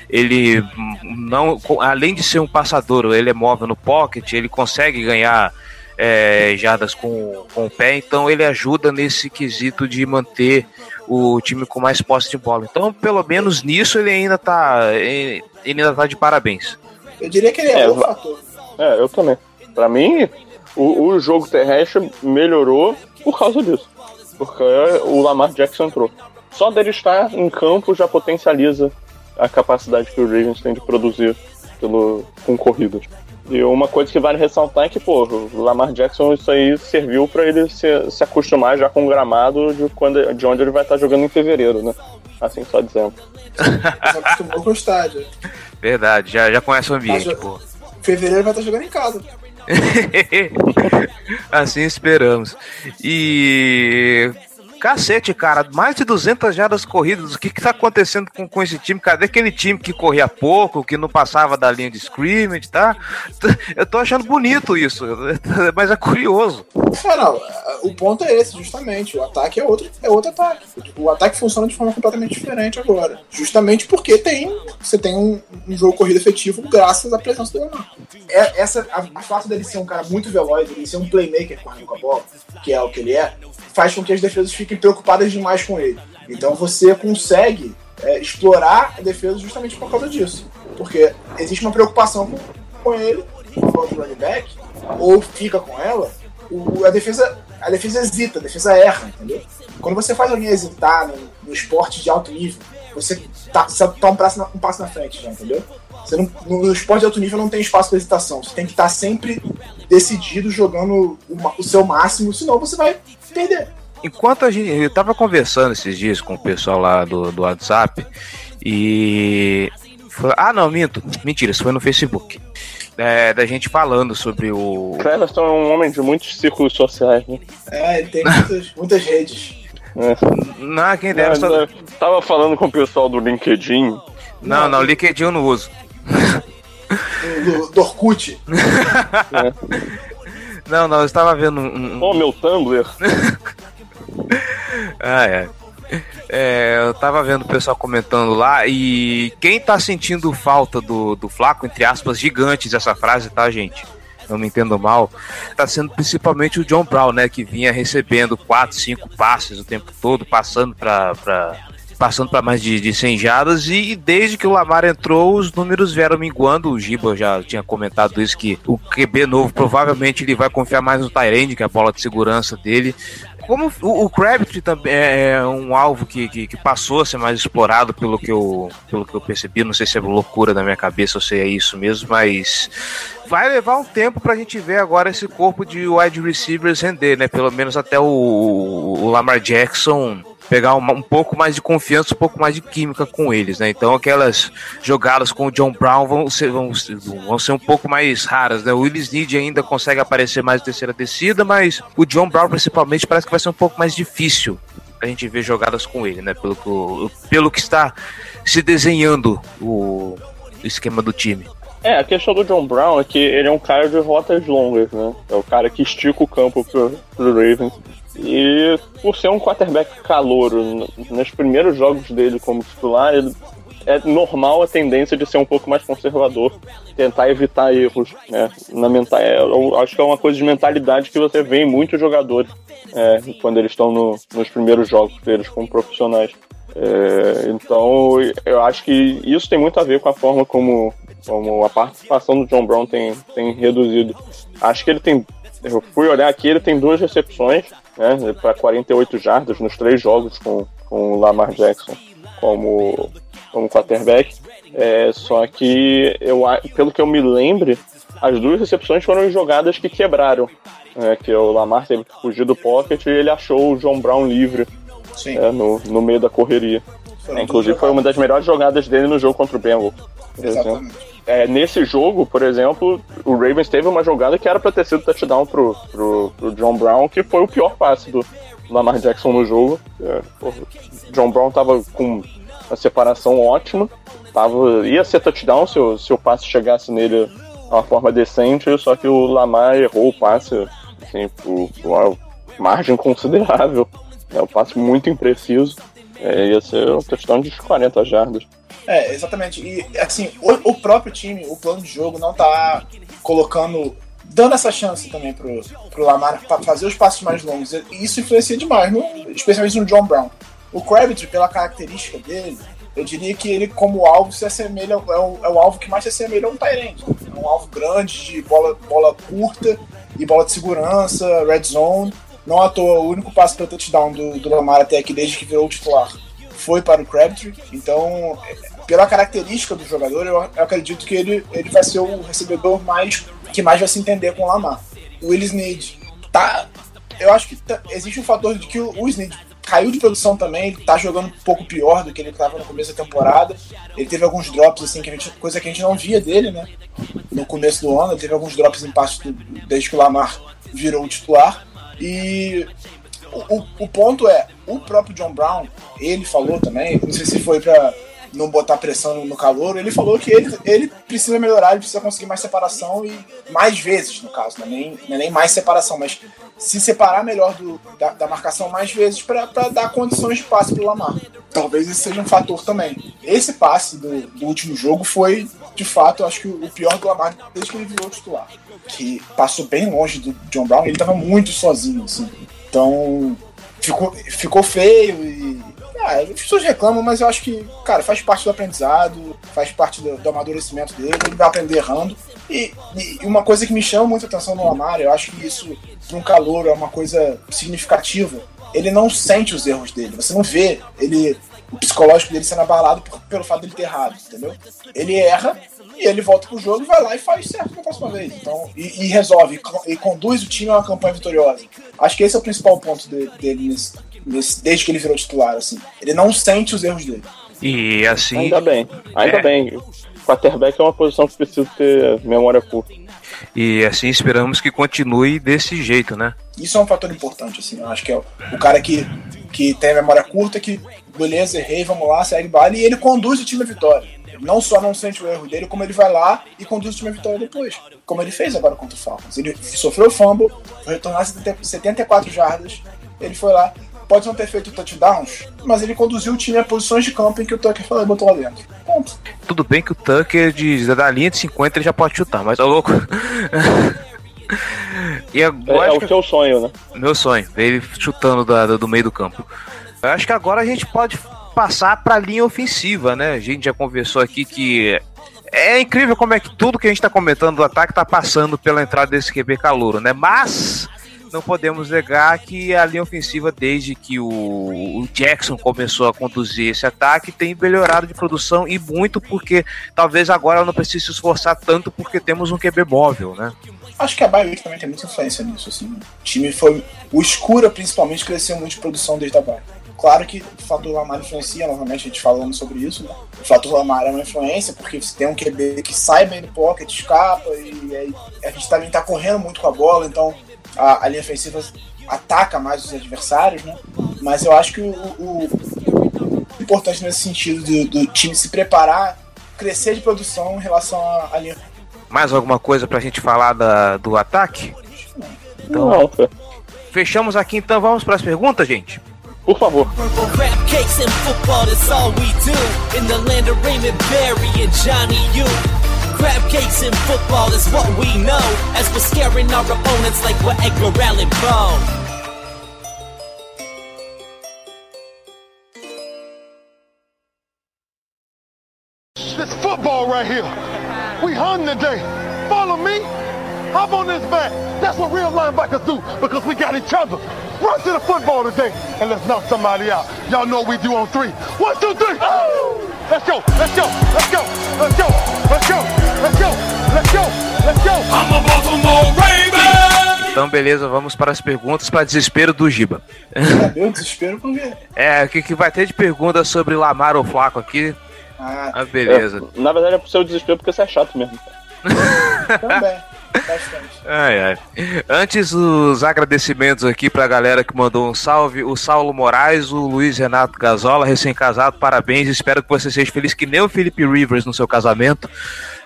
ele não, além de ser um passador, ele é móvel no pocket, ele consegue ganhar é, jardas com, com o pé, então ele ajuda nesse quesito de manter o time com mais posse de bola. Então, pelo menos nisso ele ainda tá, ele ainda tá de parabéns. Eu diria que ele é, é um fator. É, eu também. Para mim, o, o jogo terrestre melhorou por causa disso. Porque o Lamar Jackson entrou. Só dele estar em campo já potencializa a capacidade que o Ravens tem de produzir pelo, com corridas. E uma coisa que vale ressaltar é que, pô, o Lamar Jackson, isso aí serviu para ele se, se acostumar já com o gramado de, quando, de onde ele vai estar jogando em fevereiro, né? Assim, só dizendo. Se acostumou com o estádio. Verdade, já, já conhece o ambiente, Mas, pô. Fevereiro vai estar jogando em casa. assim esperamos. E Cacete, cara, mais de 200 jardas corridas. O que que tá acontecendo com, com esse time? Cadê aquele time que corria pouco, que não passava da linha de scrimmage, tá? Eu tô achando bonito isso, mas é curioso. É, não, o ponto é esse, justamente. O ataque é outro, é outro ataque. O ataque funciona de forma completamente diferente agora. Justamente porque tem, você tem um, um jogo corrido efetivo graças à presença do Lamar. É, essa, a, a fato dele ser um cara muito veloz, ele ser um playmaker correndo com a bola, que é o que ele é, faz com que as defesas fiquem preocupadas demais com ele. Então você consegue é, explorar a defesa justamente por causa disso. Porque existe uma preocupação com, com ele, com o running back, ou fica com ela, o, a defesa a defesa hesita, a defesa erra, entendeu? Quando você faz alguém hesitar no, no esporte de alto nível, você tá, você tá um, passo na, um passo na frente já, entendeu? Você não, no esporte de alto nível não tem espaço para hesitação. Você tem que estar tá sempre decidido, jogando o, o seu máximo, senão você vai perder. Enquanto a gente. Eu tava conversando esses dias com o pessoal lá do, do WhatsApp e. ah, não, minto. Mentira, isso foi no Facebook. É, da gente falando sobre o. Cleverton é um homem de muitos círculos sociais, né? É, ele tem muitas, muitas redes. É. Não, quem dera. Só... Né, tava falando com o pessoal do LinkedIn. Não, não, não LinkedIn eu não uso. Do, do Orkut. é. Não, não, eu estava vendo um. Ô, oh, meu Tumblr. ah, é. É, eu tava vendo o pessoal comentando lá e quem tá sentindo falta do, do Flaco, entre aspas, gigantes essa frase, tá, gente? Não me entendo mal, tá sendo principalmente o John Brown, né? Que vinha recebendo 4, 5 passes o tempo todo, passando pra, pra, passando para mais de, de 100 jardas e desde que o Lamar entrou, os números vieram minguando. O Giba já tinha comentado isso, que o QB novo provavelmente ele vai confiar mais no Tyrande, que é a bola de segurança dele. Como o, o Crabtree também é, é um alvo que, que, que, passou a ser mais explorado pelo que, eu, pelo que eu percebi, não sei se é loucura da minha cabeça ou se é isso mesmo, mas vai levar um tempo pra gente ver agora esse corpo de wide receivers render, né? Pelo menos até o, o Lamar Jackson pegar uma, um pouco mais de confiança, um pouco mais de química com eles, né? Então aquelas jogadas com o John Brown vão ser, vão, vão ser um pouco mais raras, né? O Willis Need ainda consegue aparecer mais na terceira descida, mas o John Brown principalmente parece que vai ser um pouco mais difícil a gente ver jogadas com ele, né? Pelo que, pelo que está se desenhando o esquema do time. É, a questão do John Brown é que ele é um cara de rotas longas, né? É o cara que estica o campo pro, pro Ravens. E por ser um quarterback calouro, nos primeiros jogos dele como titular, ele é normal a tendência de ser um pouco mais conservador, tentar evitar erros, né? Na mental, é, acho que é uma coisa de mentalidade que você vê em muitos jogadores é, quando eles estão no, nos primeiros jogos deles como profissionais. É, então, eu acho que isso tem muito a ver com a forma como, como a participação do John Brown tem, tem reduzido. Acho que ele tem. Eu fui olhar aqui, ele tem duas recepções né, para 48 jardas nos três jogos com, com o Lamar Jackson como, como quarterback. É, só que, eu, pelo que eu me lembre, as duas recepções foram jogadas que quebraram. É, que o Lamar teve que fugir do pocket e ele achou o John Brown livre é, no, no meio da correria. É, inclusive foi uma das melhores jogadas dele no jogo contra o Bengals. Exatamente. É, nesse jogo, por exemplo, o Ravens teve uma jogada que era para ter sido touchdown pro, pro, pro, John Brown, que foi o pior passe do Lamar Jackson no jogo. É, John Brown tava com uma separação ótima, tava, ia ser touchdown se o, se o passe chegasse nele de uma forma decente, só que o Lamar errou o passe assim, por, por uma margem considerável. É um passe muito impreciso. É, ia ser um touchdown de 40 jardas. É, exatamente. E assim, o, o, próprio time, o plano de jogo não tá colocando. dando essa chance também pro, pro Lamar para fazer os passos mais longos. E isso influencia demais, no, especialmente no John Brown. O Crabtree, pela característica dele, eu diria que ele, como alvo, se assemelha, é o, é o alvo que mais se assemelha a um Tyrant. É um alvo grande, de bola, bola curta e bola de segurança, red zone. Não à toa, o único passo para touchdown do, do Lamar até aqui, desde que virou titular, foi para o Crabtree. Então, pela característica do jogador, eu, acredito que ele, ele vai ser o recebedor mais que mais vai se entender com o Lamar. O Willis Need tá. Eu acho que tá, existe um fator de que o, o Snead caiu de produção também, ele tá jogando um pouco pior do que ele estava no começo da temporada. Ele teve alguns drops, assim, que gente, coisa que a gente não via dele, né? No começo do ano, ele teve alguns drops em parte desde que o Lamar virou o titular. E o, o ponto é, o próprio John Brown, ele falou também, não sei se foi pra não botar pressão no calor, ele falou que ele, ele precisa melhorar, ele precisa conseguir mais separação e mais vezes, no caso, não é nem, não é nem mais separação, mas se separar melhor do, da, da marcação mais vezes para dar condições de passe pro Lamar. Talvez esse seja um fator também. Esse passe do, do último jogo foi, de fato, acho que o pior do Lamar desde que ele virou titular. Que passou bem longe do John Brown, ele estava muito sozinho, assim. Então, ficou, ficou feio e ah, as pessoas reclamam, mas eu acho que, cara, faz parte do aprendizado, faz parte do, do amadurecimento dele, ele vai aprender errando. E, e, uma coisa que me chama muita atenção no Lamar, eu acho que isso, para um calor, é uma coisa significativa. Ele não sente os erros dele, você não vê ele, o psicológico dele sendo abalado por, pelo fato dele ter errado, entendeu? Ele erra e ele volta pro jogo vai lá e faz certo na próxima vez. Então, e, e resolve, e, conduz o time a uma campanha vitoriosa. Acho que esse é o principal ponto de, dele nesse, desde que ele virou titular, assim. Ele não sente os erros dele. E assim. Ainda bem, ainda é. bem. Quarterback é uma posição que precisa ter memória curta. E assim esperamos que continue desse jeito, né? Isso é um fator importante, assim. Eu acho que é o, o cara que, que tem a memória curta, que beleza, errei, vamos lá, segue bala, e ele conduz o time à vitória. Não só não sente o erro dele, como ele vai lá e conduz o time à vitória depois. Como ele fez agora contra o Falcons. Ele sofreu fumble, foi retornar 74 jardas, ele foi lá, pode não ter feito touchdowns, mas ele conduziu o time a posições de campo em que o Tucker falou, botou lá dentro. Ponto. Tudo bem que o Tucker, de, da linha de 50, ele já pode chutar, mas é louco. e agora, é, é o seu sonho, né? Meu sonho, ele chutando da, do meio do campo. Eu acho que agora a gente pode passar para a linha ofensiva, né? A gente já conversou aqui que é incrível como é que tudo que a gente está comentando do ataque está passando pela entrada desse QB calouro, né? Mas não podemos negar que a linha ofensiva, desde que o, o, Jackson começou a conduzir esse ataque, tem melhorado de produção e muito porque talvez agora não precise se esforçar tanto porque temos um QB móvel, né? Acho que a Bayern também tem muita influência nisso, assim. O time foi. O Escura, principalmente, cresceu muito de produção desde a Bayern. Claro que o fator Lamar influencia, novamente a gente falando sobre isso, né? O fator Lamar é uma influência, porque você tem um QB que sai bem do pocket, escapa, e aí a gente também tá correndo muito com a bola, então a, a linha ofensiva ataca mais os adversários, né? Mas eu acho que o, o, o importante nesse sentido do, do, time se preparar, crescer de produção em relação à, à linha. Mais alguma coisa pra gente falar da, do ataque? Então, Não. fechamos aqui então, vamos para as perguntas, gente? Por favor. Crab cakes in football is what we know as we're scaring our opponents like we're Edgar Allan Poe. This football right here. We hung today. On back. That's what real linebackers do because we got each other. Run to the football today and let's knock somebody out. Y'all know what we do on three. One, two, three. Oh! Let's go. Let's go. Let's go. Let's go. Let's go. Let's go. Let's go. Let's go. I'm a Baltimore Raven. Então, beleza, vamos para as perguntas para desespero do Giba. Meu desespero por quê? É, o que, que vai ter de pergunta sobre Lamar ou Flaco aqui? Ah, ah beleza. É, na verdade é pro seu desespero porque você é chato mesmo. Também. Bastante. Ai, ai. Antes, os agradecimentos aqui pra galera que mandou um salve: o Saulo Moraes, o Luiz Renato Gazola, recém-casado, parabéns. Espero que você seja feliz que nem o Felipe Rivers no seu casamento.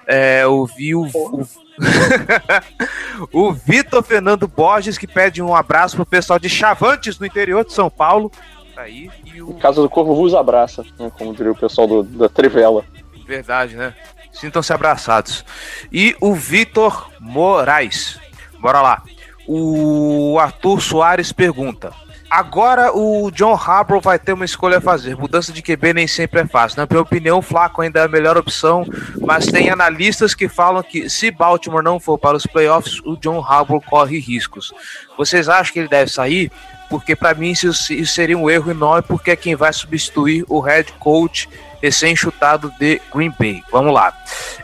É, ouvi o. o... o Vitor Fernando Borges que pede um abraço pro pessoal de Chavantes, no interior de São Paulo. Tá aí. E o... Casa do Corvo vos abraça, né, como diria o pessoal do, da Trivela. Verdade, né? Sintam-se abraçados. E o Vitor Moraes. Bora lá. O Arthur Soares pergunta: Agora o John Harbaugh vai ter uma escolha a fazer. Mudança de QB nem sempre é fácil. Na minha opinião, o Flaco ainda é a melhor opção, mas tem analistas que falam que se Baltimore não for para os playoffs, o John Harbaugh corre riscos. Vocês acham que ele deve sair? Porque para mim isso seria um erro enorme, porque é quem vai substituir o head coach recém-chutado de Green Bay. Vamos lá.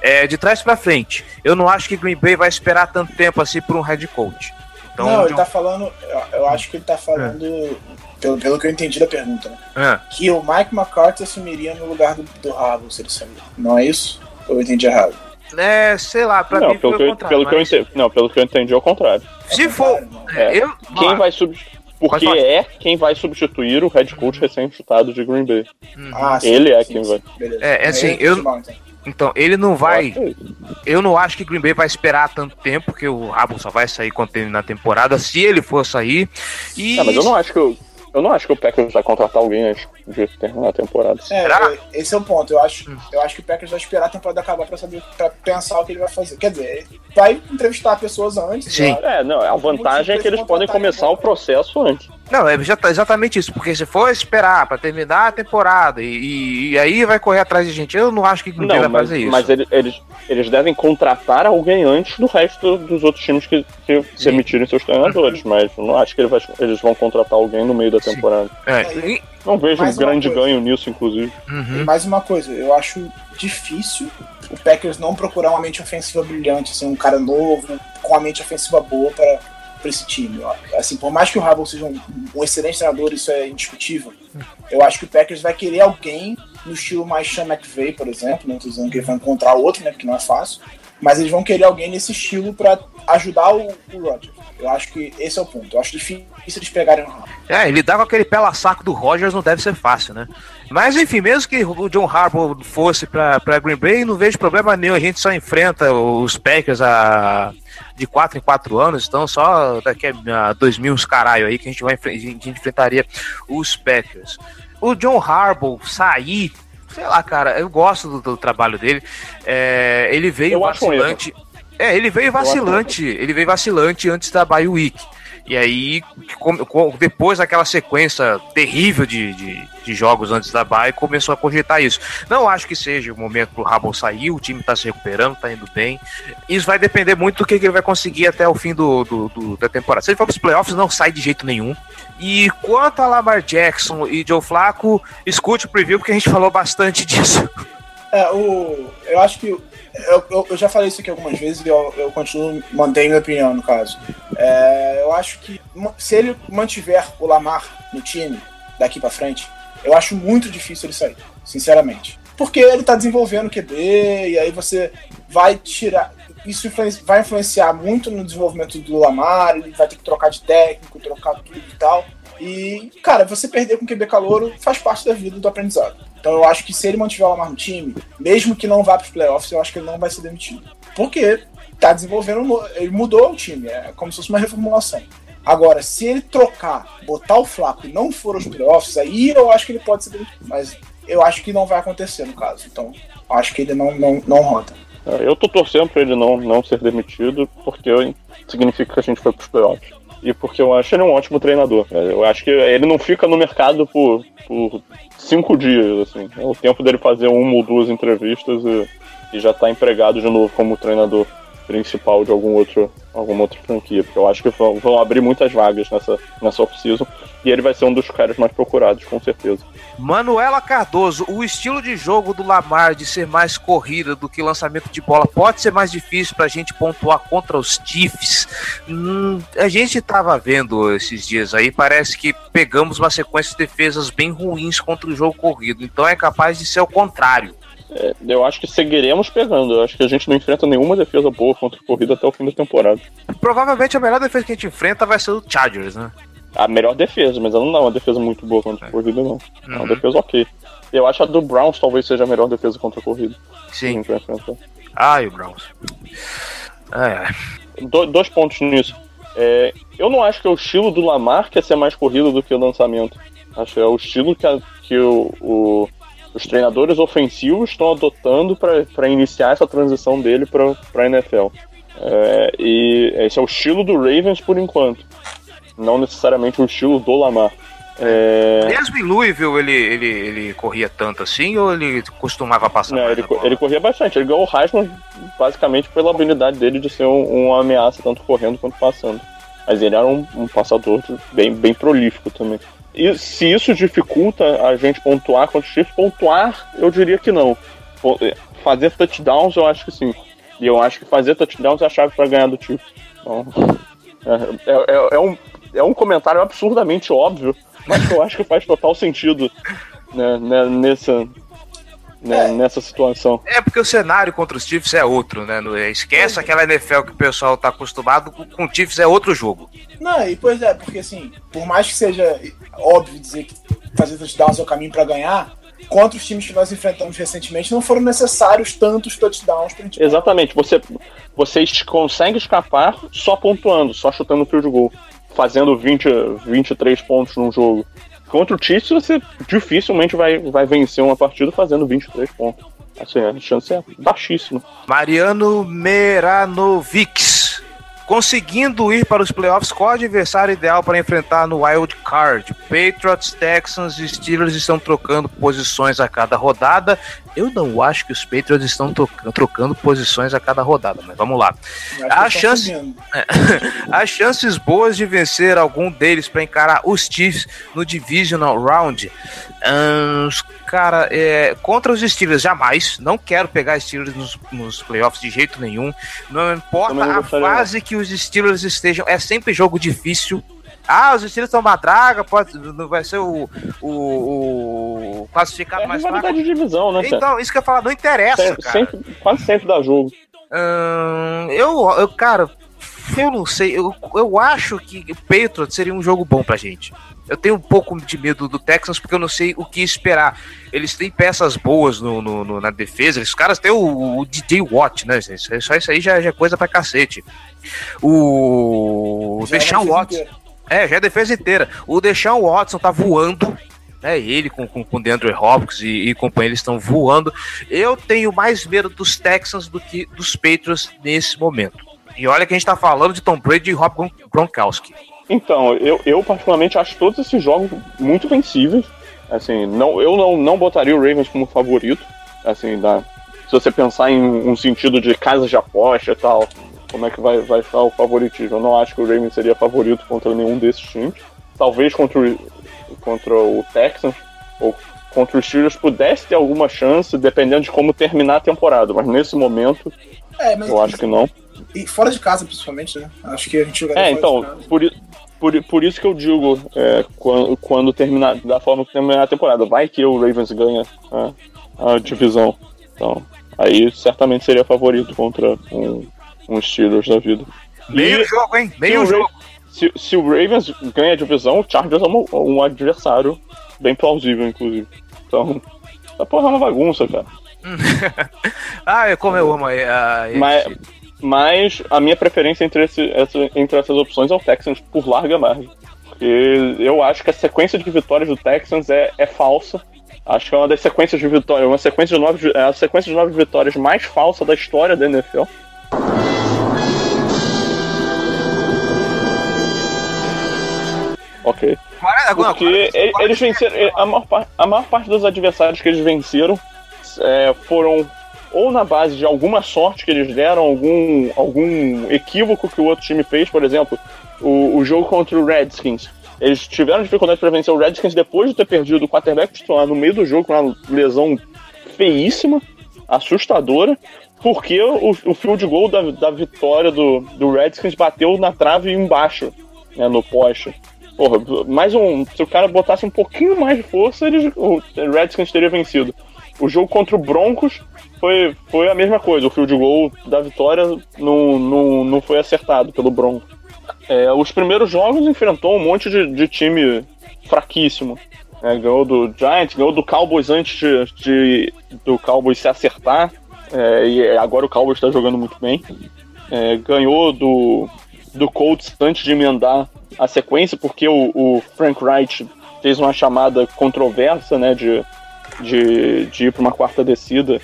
É, de trás para frente, eu não acho que Green Bay vai esperar tanto tempo assim por um head coach. Então, não, ele tá falando. Eu acho que ele tá falando. É. Pelo, pelo que eu entendi da pergunta, né? É. Que o Mike McCarthy assumiria no lugar do, do Harbaugh se ele sair. Não é isso? Ou eu entendi errado? É, sei lá, pra não, mim pelo, que, pelo mas... que eu entendi, Não, pelo que eu entendi é o contrário. Se for. É, eu, quem vai substituir Porque é quem vai substituir o head coach recém-chutado de Green Bay. Ah, sim, Ele é sim, quem sim. vai. Beleza. É, é assim, Aí, eu- então. Então, ele não vai. Eu não acho que Green Bay vai esperar tanto tempo, porque o Rabo só vai sair quando terminar a temporada, se ele for sair. E É, mas eu não acho que o, eu não acho que o Packers vai contratar alguém antes de terminar a temporada. É, Será? é, esse é o ponto. Eu acho, eu acho que o Packers vai esperar a temporada acabar pra saber, para pensar o que ele vai fazer. Quer dizer, vai entrevistar pessoas antes. Sim. já- É, não, a vantagem é que eles podem começar o processo antes. Não, é exata- exatamente isso, porque se for esperar pra terminar a temporada e, e- e aí vai correr atrás de gente, eu não acho que Bay Não, vai mas, fazer isso. mas ele- eles, eles devem contratar alguém antes do resto dos outros times que, que demitirem seus treinadores, mas eu não acho que ele vai- eles vão contratar alguém no meio da Sim. temporada. É, e- Não vejo um grande coisa. ganho nisso, inclusive. E uhum. mais uma coisa, eu acho difícil o Packers não procurar uma mente ofensiva brilhante, assim, um cara novo, com uma mente ofensiva boa para para esse time. Assim, por mais que o Harbaugh seja um, um excelente treinador, isso é indiscutível. Eu acho que o Packers vai querer alguém no estilo mais Sean McVay, por exemplo, não tô dizendo que ele vai encontrar outro, né, que não é fácil, mas eles vão querer alguém nesse estilo para ajudar o, o. Eu acho que esse é o ponto. Eu acho difícil eles pegarem o Harbaugh. É, dá com aquele pela saco do Rogers não deve ser fácil, né? Mas enfim, mesmo que o John Harbaugh fosse pra Green Bay, não vejo problema nenhum. A gente só enfrenta os Packers a, de 4 em 4 anos, então só daqui a 2000 uns caralho aí que a gente, vai, a gente enfrentaria os Packers. O John Harbaugh sair, sei lá, cara, eu gosto do, do trabalho dele. É, ele veio Eu vacilante. É, ele veio vacilante. Ele veio vacilante antes da bye week. E aí, depois daquela sequência terrível de, de, de jogos antes da bye, começou a cogitar isso. Não acho que seja o momento pro Rabon sair, o time tá se recuperando, tá indo bem. Isso vai depender muito do que, ele vai conseguir até o fim do, do- do- da temporada. Se ele for pros playoffs, não sai de jeito nenhum. E quanto a Lamar Jackson e Joe Flacco, escute o preview, porque a gente falou bastante disso. É, o, eu acho que. Eu, eu, eu já falei isso aqui algumas vezes e eu, eu continuo, mantenho minha opinião no caso. É, eu acho que se ele mantiver o Lamar no time daqui pra frente, eu acho muito difícil ele sair, sinceramente. Porque ele tá desenvolvendo o QB e aí você vai tirar. Isso vai influenciar muito no desenvolvimento do Lamar, ele vai ter que trocar de técnico, trocar tudo e tal. E, cara, você perder com o QB calouro faz parte da vida do aprendizado. Então eu acho que se ele mantiver o Lamar no time, mesmo que não vá para os playoffs, eu acho que ele não vai ser demitido. Porque tá desenvolvendo, ele mudou o time, é como se fosse uma reformulação. Agora, se ele trocar, botar o Flaco e não for aos playoffs, aí eu acho que ele pode ser demitido. Mas eu acho que não vai acontecer no caso. Então, acho que ele não, não, não roda. É, Eu tô torcendo pra ele não, não ser demitido, porque significa que a gente foi pros playoffs. E porque eu acho ele um ótimo treinador. É, Eu acho que ele não fica no mercado por, por cinco dias, assim. É o tempo dele fazer uma ou duas entrevistas e, e já tá empregado de novo como treinador principal de algum outro, alguma outra franquia. Porque eu acho que vão, vão abrir muitas vagas nessa, nessa off-season. E ele vai ser um dos caras mais procurados, com certeza. Manuela Cardoso, o estilo de jogo do Lamar de ser mais corrida do que lançamento de bola pode ser mais difícil pra gente pontuar contra os Chiefs. Hum, a gente tava vendo esses dias aí, parece que pegamos uma sequência de defesas bem ruins contra o jogo corrido, então é capaz de ser o contrário. É, eu acho que seguiremos pegando. Eu acho que a gente não enfrenta nenhuma defesa boa contra a corrida até o fim da temporada. Provavelmente a melhor defesa que a gente enfrenta vai ser o Chargers, né? A melhor defesa, mas ela não é uma defesa muito boa contra a corrida, não. É uma Uhum. defesa ok. Eu acho a do Browns talvez seja a melhor defesa contra a corrida. que Sim. vai enfrentar. Ai, o Browns. Ai, ai. Do- dois pontos nisso. É, eu não acho que é o estilo do Lamar que é ser mais corrido do que o lançamento. Acho que é o estilo que, a- que o- o- os treinadores ofensivos estão adotando para iniciar essa transição dele para a NFL. É, e esse é o estilo do Ravens por enquanto. Não necessariamente o estilo do Lamar. É, Mesmo em Louisville ele, ele, ele corria tanto assim ou ele costumava passar Não, ele, ele corria bastante. Ele ganhou o Heisman basicamente pela habilidade dele de ser um- uma ameaça, tanto correndo quanto passando. Mas ele era um, um passador bem, bem prolífico também. E se isso dificulta a gente pontuar contra os Chiefs, pontuar eu diria que não. É, Fazer touchdowns eu acho que sim. E eu acho que fazer touchdowns é a chave para ganhar do Chiefs. Então, é, é- é- é um, é um comentário absurdamente óbvio, mas eu acho que faz total sentido né, né, nessa, né, é. nessa situação. É porque o cenário contra os Chiefs é outro, né? Esquece aquela NFL que o pessoal tá acostumado com, o Chiefs é outro jogo. Não, e pois é, porque assim, por mais que seja óbvio dizer que fazer touchdowns é o caminho para ganhar, contra os times que nós enfrentamos recentemente, não foram necessários tantos touchdowns pra gente. Exatamente, você, vocês conseguem escapar só pontuando, só chutando o field goal, fazendo 20, 23 pontos num jogo. Contra o Chiefs, você dificilmente vai, vai vencer uma partida fazendo 23 pontos. Assim, a chance é baixíssima. Mariano Meranovics conseguindo ir para os playoffs, qual adversário ideal para enfrentar no Wild Card? Patriots, Texans e Steelers estão trocando posições a cada rodada. Eu não acho que os Patriots estão trocando posições a cada rodada, mas vamos lá. Há, chance... Há chances boas de vencer algum deles para encarar os Chiefs no Divisional Round. Um, cara, é, contra os Steelers, jamais. Não quero pegar Steelers nos, nos playoffs de jeito nenhum. Não importa a fase que os Steelers estejam, é sempre jogo difícil. Ah, os Steelers estão uma draga, pode, não vai ser o, o, o classificado é mais fraco. de divisão, né? Então, isso que eu ia falar, não interessa, sempre, cara. Sempre, quase sempre dá jogo. Hum, eu, eu, cara, eu não sei. Eu, eu acho que o Patriots seria um jogo bom pra gente. Eu tenho um pouco de medo do Texans porque eu não sei o que esperar. Eles têm peças boas no, no, no na defesa. Os caras têm o, o DJ Watt, né? Isso, só isso aí já, já é coisa pra cacete. O já Deshaun é Watson. É, já é defesa inteira. O Deshaun Watson tá voando. Né, ele com, com, com DeAndre Hopkins e, e companheiros estão voando. Eu tenho mais medo dos Texans do que dos Patriots nesse momento. E olha que a gente tá falando de Tom Brady e Rob Gronkowski. Então, eu, eu particularmente acho todos esses jogos muito vencíveis. Assim, não, eu não, não botaria o Ravens como favorito. Assim, da, se você pensar em um sentido de casa de aposta e tal, como é que vai, vai estar o favoritismo? Eu não acho que o Ravens seria favorito contra nenhum desses times. Talvez contra o, contra o Texans ou contra os Steelers pudesse ter alguma chance, dependendo de como terminar a temporada. Mas nesse momento, é, mas eu acho que não. E fora de casa, principalmente, né? Acho que a gente jogaria É, então, por, por, por isso que eu digo, é, quando, quando terminar, da forma que terminar a temporada, vai que o Ravens ganha a, a divisão. Então, aí certamente seria favorito contra um, um Steelers da vida. Meio e, jogo, hein? Meio se jogo. Se, se, o Ravens ganha a divisão, o Chargers é um, um adversário bem plausível, inclusive. Então, a porra é uma bagunça, cara. ah, como eu amo a, Mas, mas a minha preferência entre, esse, essa, entre essas opções é o Texans por larga margem. Porque eu acho que a sequência de vitórias do Texans é, é falsa. Acho que é uma das sequências de vitórias, uma sequência de nove, é a sequência de nove vitórias mais falsa da história da NFL. Ok. Porque eles venceram. A maior, a maior parte dos adversários que eles venceram é, foram ou na base de alguma sorte que eles deram, algum, algum equívoco que o outro time fez, por exemplo, o, o jogo contra o Redskins. Eles tiveram dificuldade para vencer o Redskins depois de ter perdido o quarterback titular no meio do jogo com uma lesão feíssima, assustadora, porque o, o field goal da, da vitória do, do Redskins bateu na trave embaixo, né, no poste. Porra, mais um. Se o cara botasse um pouquinho mais de força, eles, o Redskins teria vencido. O jogo contra o Broncos foi, foi a mesma coisa. O field goal da vitória não, não, não foi acertado pelo Broncos. É, os primeiros jogos enfrentou um monte de, de time fraquíssimo. É, ganhou do Giants, ganhou do Cowboys antes de, de do Cowboys se acertar. É, e agora o Cowboys está jogando muito bem. É, ganhou do, do Colts antes de emendar a sequência, porque o, o Frank Wright fez uma chamada controversa né, de, de, de ir para uma quarta descida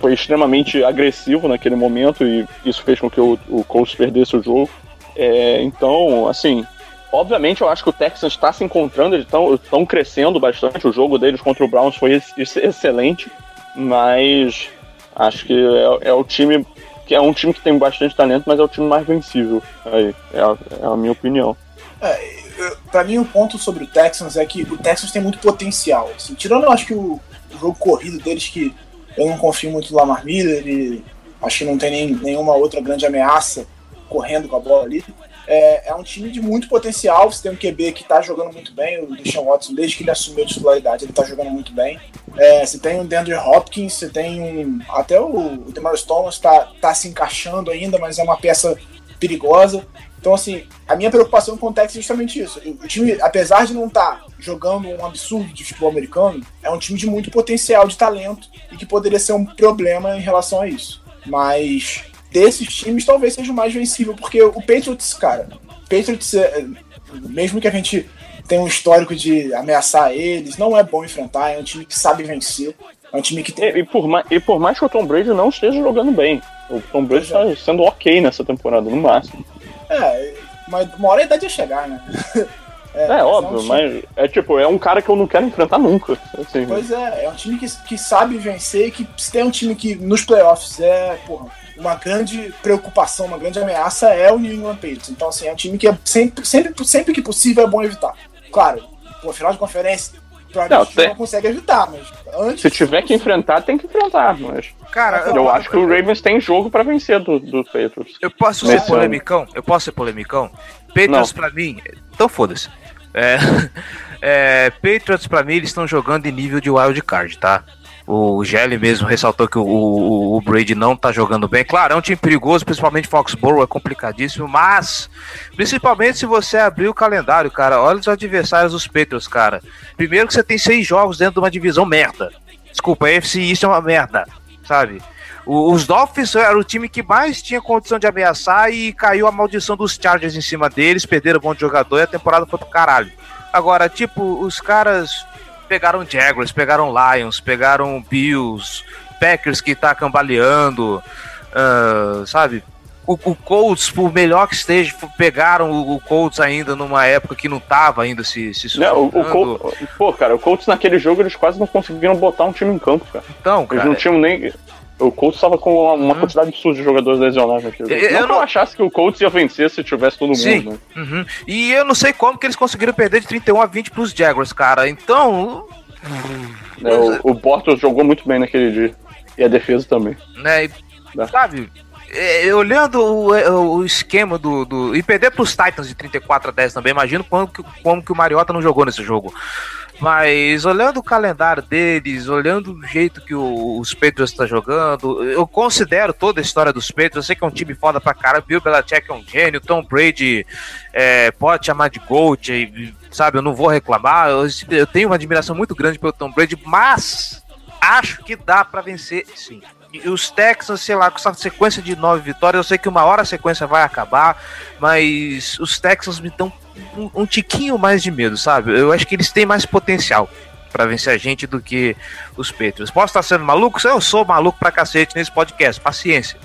foi extremamente agressivo naquele momento e isso fez com que o, o Colts perdesse o jogo. É, então, assim, obviamente eu acho que o Texans está se encontrando, eles estão crescendo bastante. O jogo deles contra o Browns foi ex excelente, mas acho que é, é, o time que é um time que tem bastante talento, mas é o time mais vencível. Aí, é a, é a minha opinião. É, para mim, o um ponto sobre o Texans é que o Texans tem muito potencial. Assim, tirando, eu acho que o, o jogo corrido deles que eu não confio muito no Lamar Miller e acho que não tem nem, nenhuma outra grande ameaça correndo com a bola ali. É, é, um time de muito potencial. Você tem um QB que está jogando muito bem, o Deshaun Watson, desde que ele assumiu a titularidade, ele está jogando muito bem. É, você tem o DeAndre Hopkins, você tem até o, o Demar Stone está tá se encaixando ainda, mas é uma peça perigosa. Então, assim, a minha preocupação com o Texas é justamente isso. O time, apesar de não estar tá jogando um absurdo de futebol americano, é um time de muito potencial de talento e que poderia ser um problema em relação a isso. Mas desses times, talvez seja o mais vencível, porque o Patriots, cara, Patriots, é, mesmo que a gente tenha um histórico de ameaçar eles, não é bom enfrentar, é um time que sabe vencer. É um time que tem. E, e, por, mais, e por mais que o Tom Brady não esteja jogando bem, o Tom Brady está é. sendo ok nessa temporada, no máximo. É, mas uma hora a idade ia chegar, né? É, é óbvio, é um mas é tipo, é um cara que eu não quero enfrentar nunca. Assim, pois é, é um time que, que sabe vencer, que se tem um time que nos playoffs é, porra, uma grande preocupação, uma grande ameaça é o New England Patriots. Então, assim, é um time que é sempre, sempre, sempre que possível é bom evitar. Claro, pô, final de conferência, não, tem... não consegue evitar, mas antes. Se tiver que enfrentar, tem que enfrentar, mas. Cara, eu, eu acho que o Ravens tem jogo para vencer do, do Patriots. Eu posso ser polemicão? Eu posso ser polemicão? Patriots para mim, então foda-se. É, é, Patriots para mim eles estão jogando em nível de wild card, tá? O Gelli mesmo ressaltou que o, o, o, Brady não tá jogando bem. Claro, é um time perigoso, principalmente Foxborough, é complicadíssimo, mas principalmente se você abrir o calendário, cara, olha os adversários dos Patriots, cara. Primeiro que você tem seis jogos dentro de uma divisão merda. Desculpa, a isso é uma merda, sabe? os Dolphins era o time que mais tinha condição de ameaçar e caiu a maldição dos Chargers em cima deles, perderam um bom jogador e a temporada foi pro caralho. Agora, tipo, os caras pegaram Jaguars, pegaram Lions, pegaram Bills, Packers que tá cambaleando, uh, sabe? O, o, Colts, por melhor que esteja, pegaram o, o, Colts ainda numa época que não tava ainda se, se não, o, Colts, Pô, cara, o Colts naquele jogo eles quase não conseguiram botar um time em campo, cara. Então, cara. Eles não tinham nem. O Colts estava com uma, hum. quantidade absurda de jogadores lesionados aqui. Eu, eu não, não achasse que o Colts ia vencer se tivesse todo Sim. mundo. Né? Uhum. E eu não sei como que eles conseguiram perder de 31 a 20 pros Jaguars, cara. Então, é, o, o Bortles jogou muito bem naquele dia. E a defesa também. Né, e, é. Sabe, é, olhando o, é, o, esquema do, do. E perder pros Titans de 34 a 10 também, imagino como que, como que o Mariota não jogou nesse jogo. Mas olhando o calendário deles, olhando o jeito que o, os Patriots estão tá jogando, eu considero toda a história dos Patriots. Eu sei que é um time foda pra cara. Bill Belichick é um gênio, Tom Brady é, pode chamar de GOAT, sabe? Eu não vou reclamar. Eu, eu tenho uma admiração muito grande pelo Tom Brady, mas acho que dá para vencer sim. E os Texans, sei lá, com essa sequência de nove vitórias, eu sei que uma hora a sequência vai acabar, mas os Texans me dão um, um tiquinho mais de medo, sabe? Eu acho que eles têm mais potencial para vencer a gente do que os Patriots. Posso estar sendo maluco? Eu sou maluco pra cacete nesse podcast, paciência.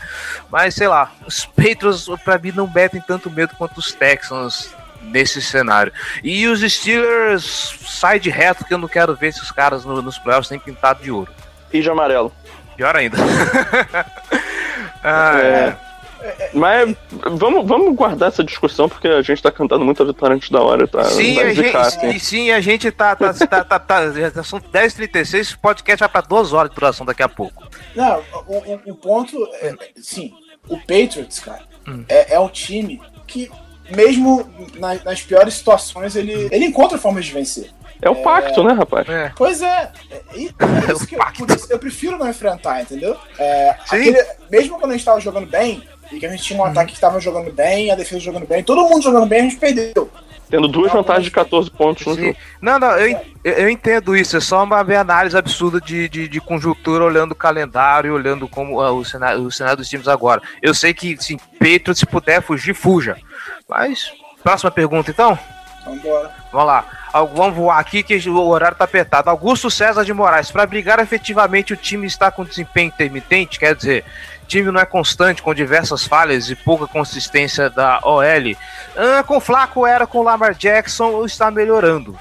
Mas sei lá, os Patriots para mim não metem tanto medo quanto os Texans nesse cenário. E os Steelers sai de reto que eu não quero ver esses caras no, nos playoffs nem pintado de ouro. E de amarelo. Pior ainda. ah, é. Mas vamos, vamos guardar essa discussão porque a gente tá cantando muita vitória antes da hora, tá? Sim, a gente, assim. sim, a gente tá. tá, tá, tá, tá já são 10h36, o podcast vai pra duas horas de duração daqui a pouco. Não, o, o, o ponto é, sim, o Patriots, cara, hum. é, é um time que, mesmo nas, nas piores situações, ele, ele encontra formas de vencer. É o pacto, é... né, rapaz? É. Pois é. é, é, é isso que eu, eu, prefiro não enfrentar, entendeu? É, aquele, mesmo quando a gente tava jogando bem, e que a gente tinha um ataque que estava jogando bem, a defesa jogando bem, todo mundo jogando bem, a gente perdeu. Tendo duas então, vantagens de 14 pontos no jogo. Não, não, eu, eu entendo isso. É só uma análise absurda de, de, de conjuntura, olhando o calendário, olhando como uh, o, cenário, o cenário dos times agora. Eu sei que, sim, Petro, se puder fugir, fuja. Mas, próxima pergunta então? Vambora. Vamos lá. Vamos voar aqui que o horário tá apertado. Augusto César de Moraes. Para brigar efetivamente, o time está com desempenho intermitente, quer dizer, time não é constante, com diversas falhas e pouca consistência da OL. Ah, com Flaco era com Lamar Jackson, está melhorando.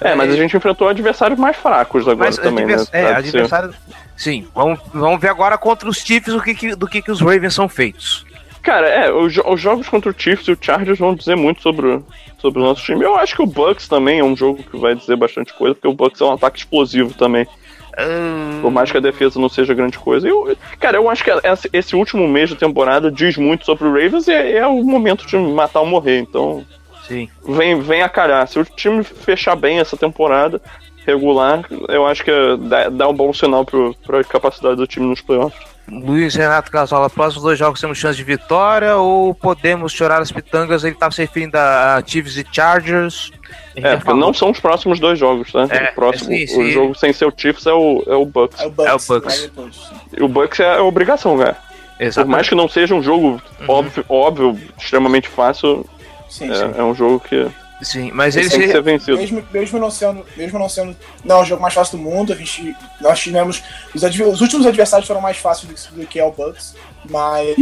É, mas a gente enfrentou adversários mais fracos agora mas, também, advers... né? É, adversário... Sim, vamos, vamos ver agora contra os Chiefs o que, que do que, que os Ravens são feitos. Cara, é, os, os, jogos contra o Chiefs e o Chargers vão dizer muito sobre, sobre o nosso time. Eu acho que o Bucks também é um jogo que vai dizer bastante coisa, porque o Bucks é um ataque explosivo também. Por mais que a defesa não seja grande coisa. Eu, cara, eu acho que esse último mês da temporada diz muito sobre o Ravens e é, é o momento de matar ou morrer. Então, Sim. Vem, vem a calhar. Se o time fechar bem essa temporada, regular, eu acho que dá, dá um bom sinal para a capacidade do time nos playoffs. Luiz Renato Casola, próximos dois jogos temos chance de vitória ou podemos chorar as pitangas? Ele estava se referindo a Chiefs e Chargers. É, porque não são os próximos dois jogos, né? É, o próximo é sim, sim. O jogo sem ser o Chiefs é o, é o Bucks. É o Bucks. É o Bucks. E o Bucks é a obrigação, cara. Por Exatamente. mais que não seja um jogo Uhum. óbvio, óbvio, extremamente fácil, Sim, sim. é, é um jogo que Sim, mas ele ser vencido. Mesmo, mesmo, não sendo, mesmo não sendo. Não, é o jogo mais fácil do mundo. A gente, nós tivemos. Os, adver- os últimos adversários foram mais fáceis do, do que é o Bucks, mas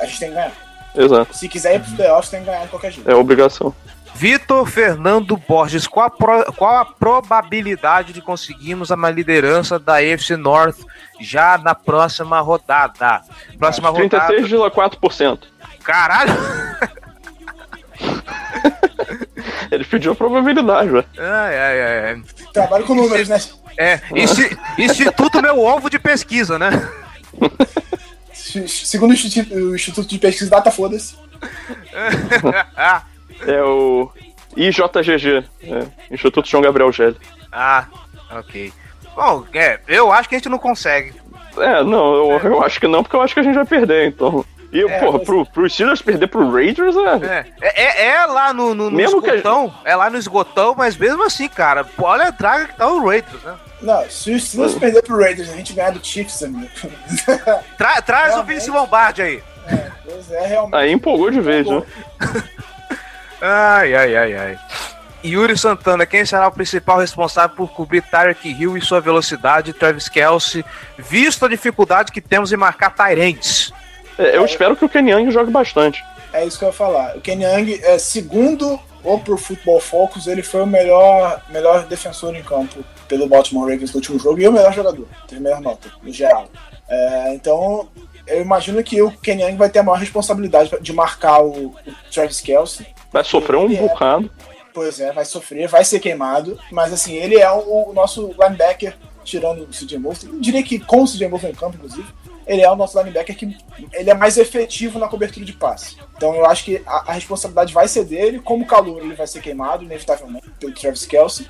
a gente tem que ganhar. Exato. Se quiser ir pro playoffs, tem que ganhar de qualquer jeito. É obrigação. Vitor Fernando Borges, qual a, pro- qual a probabilidade de conseguirmos a liderança da AFC North já na próxima rodada? Próxima rodada. 36,4%. Caralho! Ele pediu a probabilidade, velho. Ai, ai, ai, ai. Trabalho com números, né? É, insti- Instituto Meu Ovo de Pesquisa, né? Segundo o Instituto, o Instituto de Pesquisa Data, foda-se. É o IJGG, é, Instituto João Gabriel Gelli. ah, ok. Bom, é, eu acho que a gente não consegue. É, não, eu, eu acho que não, porque eu acho que a gente vai perder, então. E, É, porra, pro, pro Steelers perder pro Raiders, é. É, é, é- é lá no, no, no Mesmo que a- esgotão, é lá no esgotão, mas mesmo assim, cara, olha a draga que tá o Raiders, né? Não, se o Steelers perder pro Raiders, a gente ganhar do Chiefs, amigo. Tra- traz o Realmente. Vince Lombardi aí. Pois é, realmente. Aí empolgou de vez, né? Ai, ai, ai, ai. Yuri Santana, quem será o principal responsável por cobrir Tyreek Hill e sua velocidade, Travis Kelsey, visto a dificuldade que temos em marcar Tyrants? É, eu espero que o Kenny Young jogue bastante. É isso que eu ia falar. O Ken Young, é, segundo o Pro Football Focus, ele foi o melhor, melhor defensor em campo pelo Baltimore Ravens no último jogo e o melhor jogador. Teve a melhor nota, no geral. É, então, eu imagino que o Ken Young vai ter a maior responsabilidade de marcar o, o Travis Kelsey. Vai sofrer um Ele é- bocado. Pois é, vai sofrer, vai ser queimado, mas assim, ele é o, o nosso linebacker, tirando o CJ Mosley, eu diria que com o CJ Mosley em campo, inclusive, ele é o nosso linebacker que ele é mais efetivo na cobertura de passe. Então eu acho que a, a responsabilidade vai ser dele, como calor ele vai ser queimado, inevitavelmente, pelo Travis Kelsey.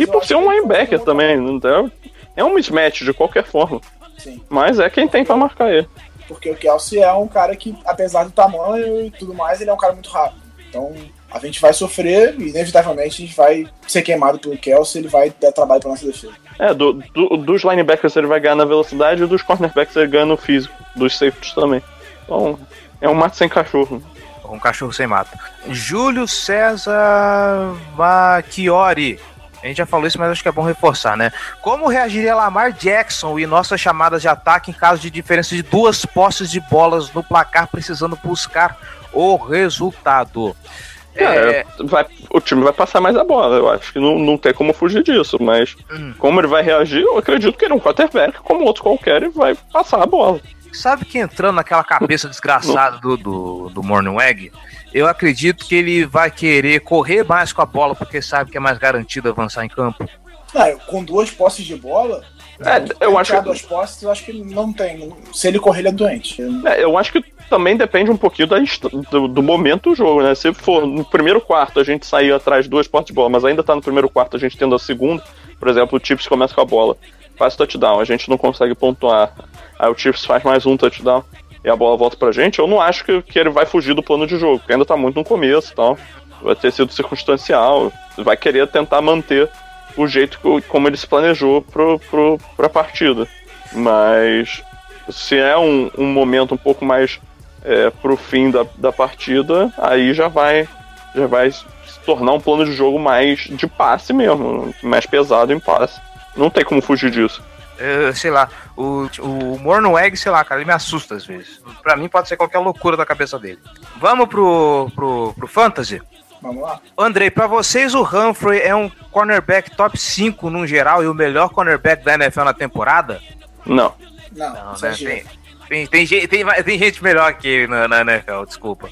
E por ser um linebacker também. não tem- É um mismatch de qualquer forma. Sim, Mas é quem tem pra marcar ele. porque o Kelsey é um cara que, apesar do tamanho e tudo mais, ele é um cara muito rápido. Então a gente vai sofrer e inevitavelmente a gente vai ser queimado pelo Kelsey, ele vai dar trabalho pra nossa defesa. É, do, do- dos linebackers ele vai ganhar na velocidade e dos cornerbacks ele ganha no físico. Dos safeties também. Então, é um mato sem cachorro. Um cachorro sem mato. Júlio César Macchiori. A gente já falou isso, mas acho que é bom reforçar, né? Como reagiria Lamar Jackson e nossas chamadas de ataque em caso de diferença de duas posses de bolas no placar, precisando buscar o resultado? É, vai, o time vai passar mais a bola. Eu acho que não, não tem como fugir disso. Mas Hum. como ele vai reagir, eu acredito que ele é um quarterback, como outro qualquer, e vai passar a bola. Sabe que entrando naquela cabeça desgraçada do, do, do Morning Egg, eu acredito que ele vai querer correr mais com a bola, porque sabe que é mais garantido avançar em campo. Ah, com duas posses de bola, É, eu acho que- duas posses, eu acho que não tem. Se ele correr, ele é doente. É, eu acho que também depende um pouquinho da do, do momento do jogo, né? Se for no primeiro quarto a gente sair atrás duas portas de bola, mas ainda tá no primeiro quarto a gente tendo a segunda, por exemplo, o Chiefs começa com a bola, faz touchdown, a gente não consegue pontuar, aí o Chiefs faz mais um touchdown e a bola volta pra gente, eu não acho que, que ele vai fugir do plano de jogo, porque ainda tá muito no começo e tal, vai ter sido circunstancial, vai querer tentar manter o jeito como ele se planejou pro, pro, pra partida. Mas se é um, um momento um pouco mais é, pro fim da, da partida, aí já vai já vai se tornar um plano de jogo mais de passe mesmo, mais pesado em passe. Não tem como fugir disso. É, sei lá, o, o Morning Egg, sei lá, cara, ele me assusta às vezes. Pra mim pode ser qualquer loucura da cabeça dele. Vamos pro, pro, pro Fantasy? Vamos lá. Andrei, pra vocês o Humphrey é um cornerback top 5 no geral e o melhor cornerback da NFL na temporada? Não. Não, Não, né? Tem, tem, tem, gente- tem, tem gente melhor que ele na, na NFL, desculpa.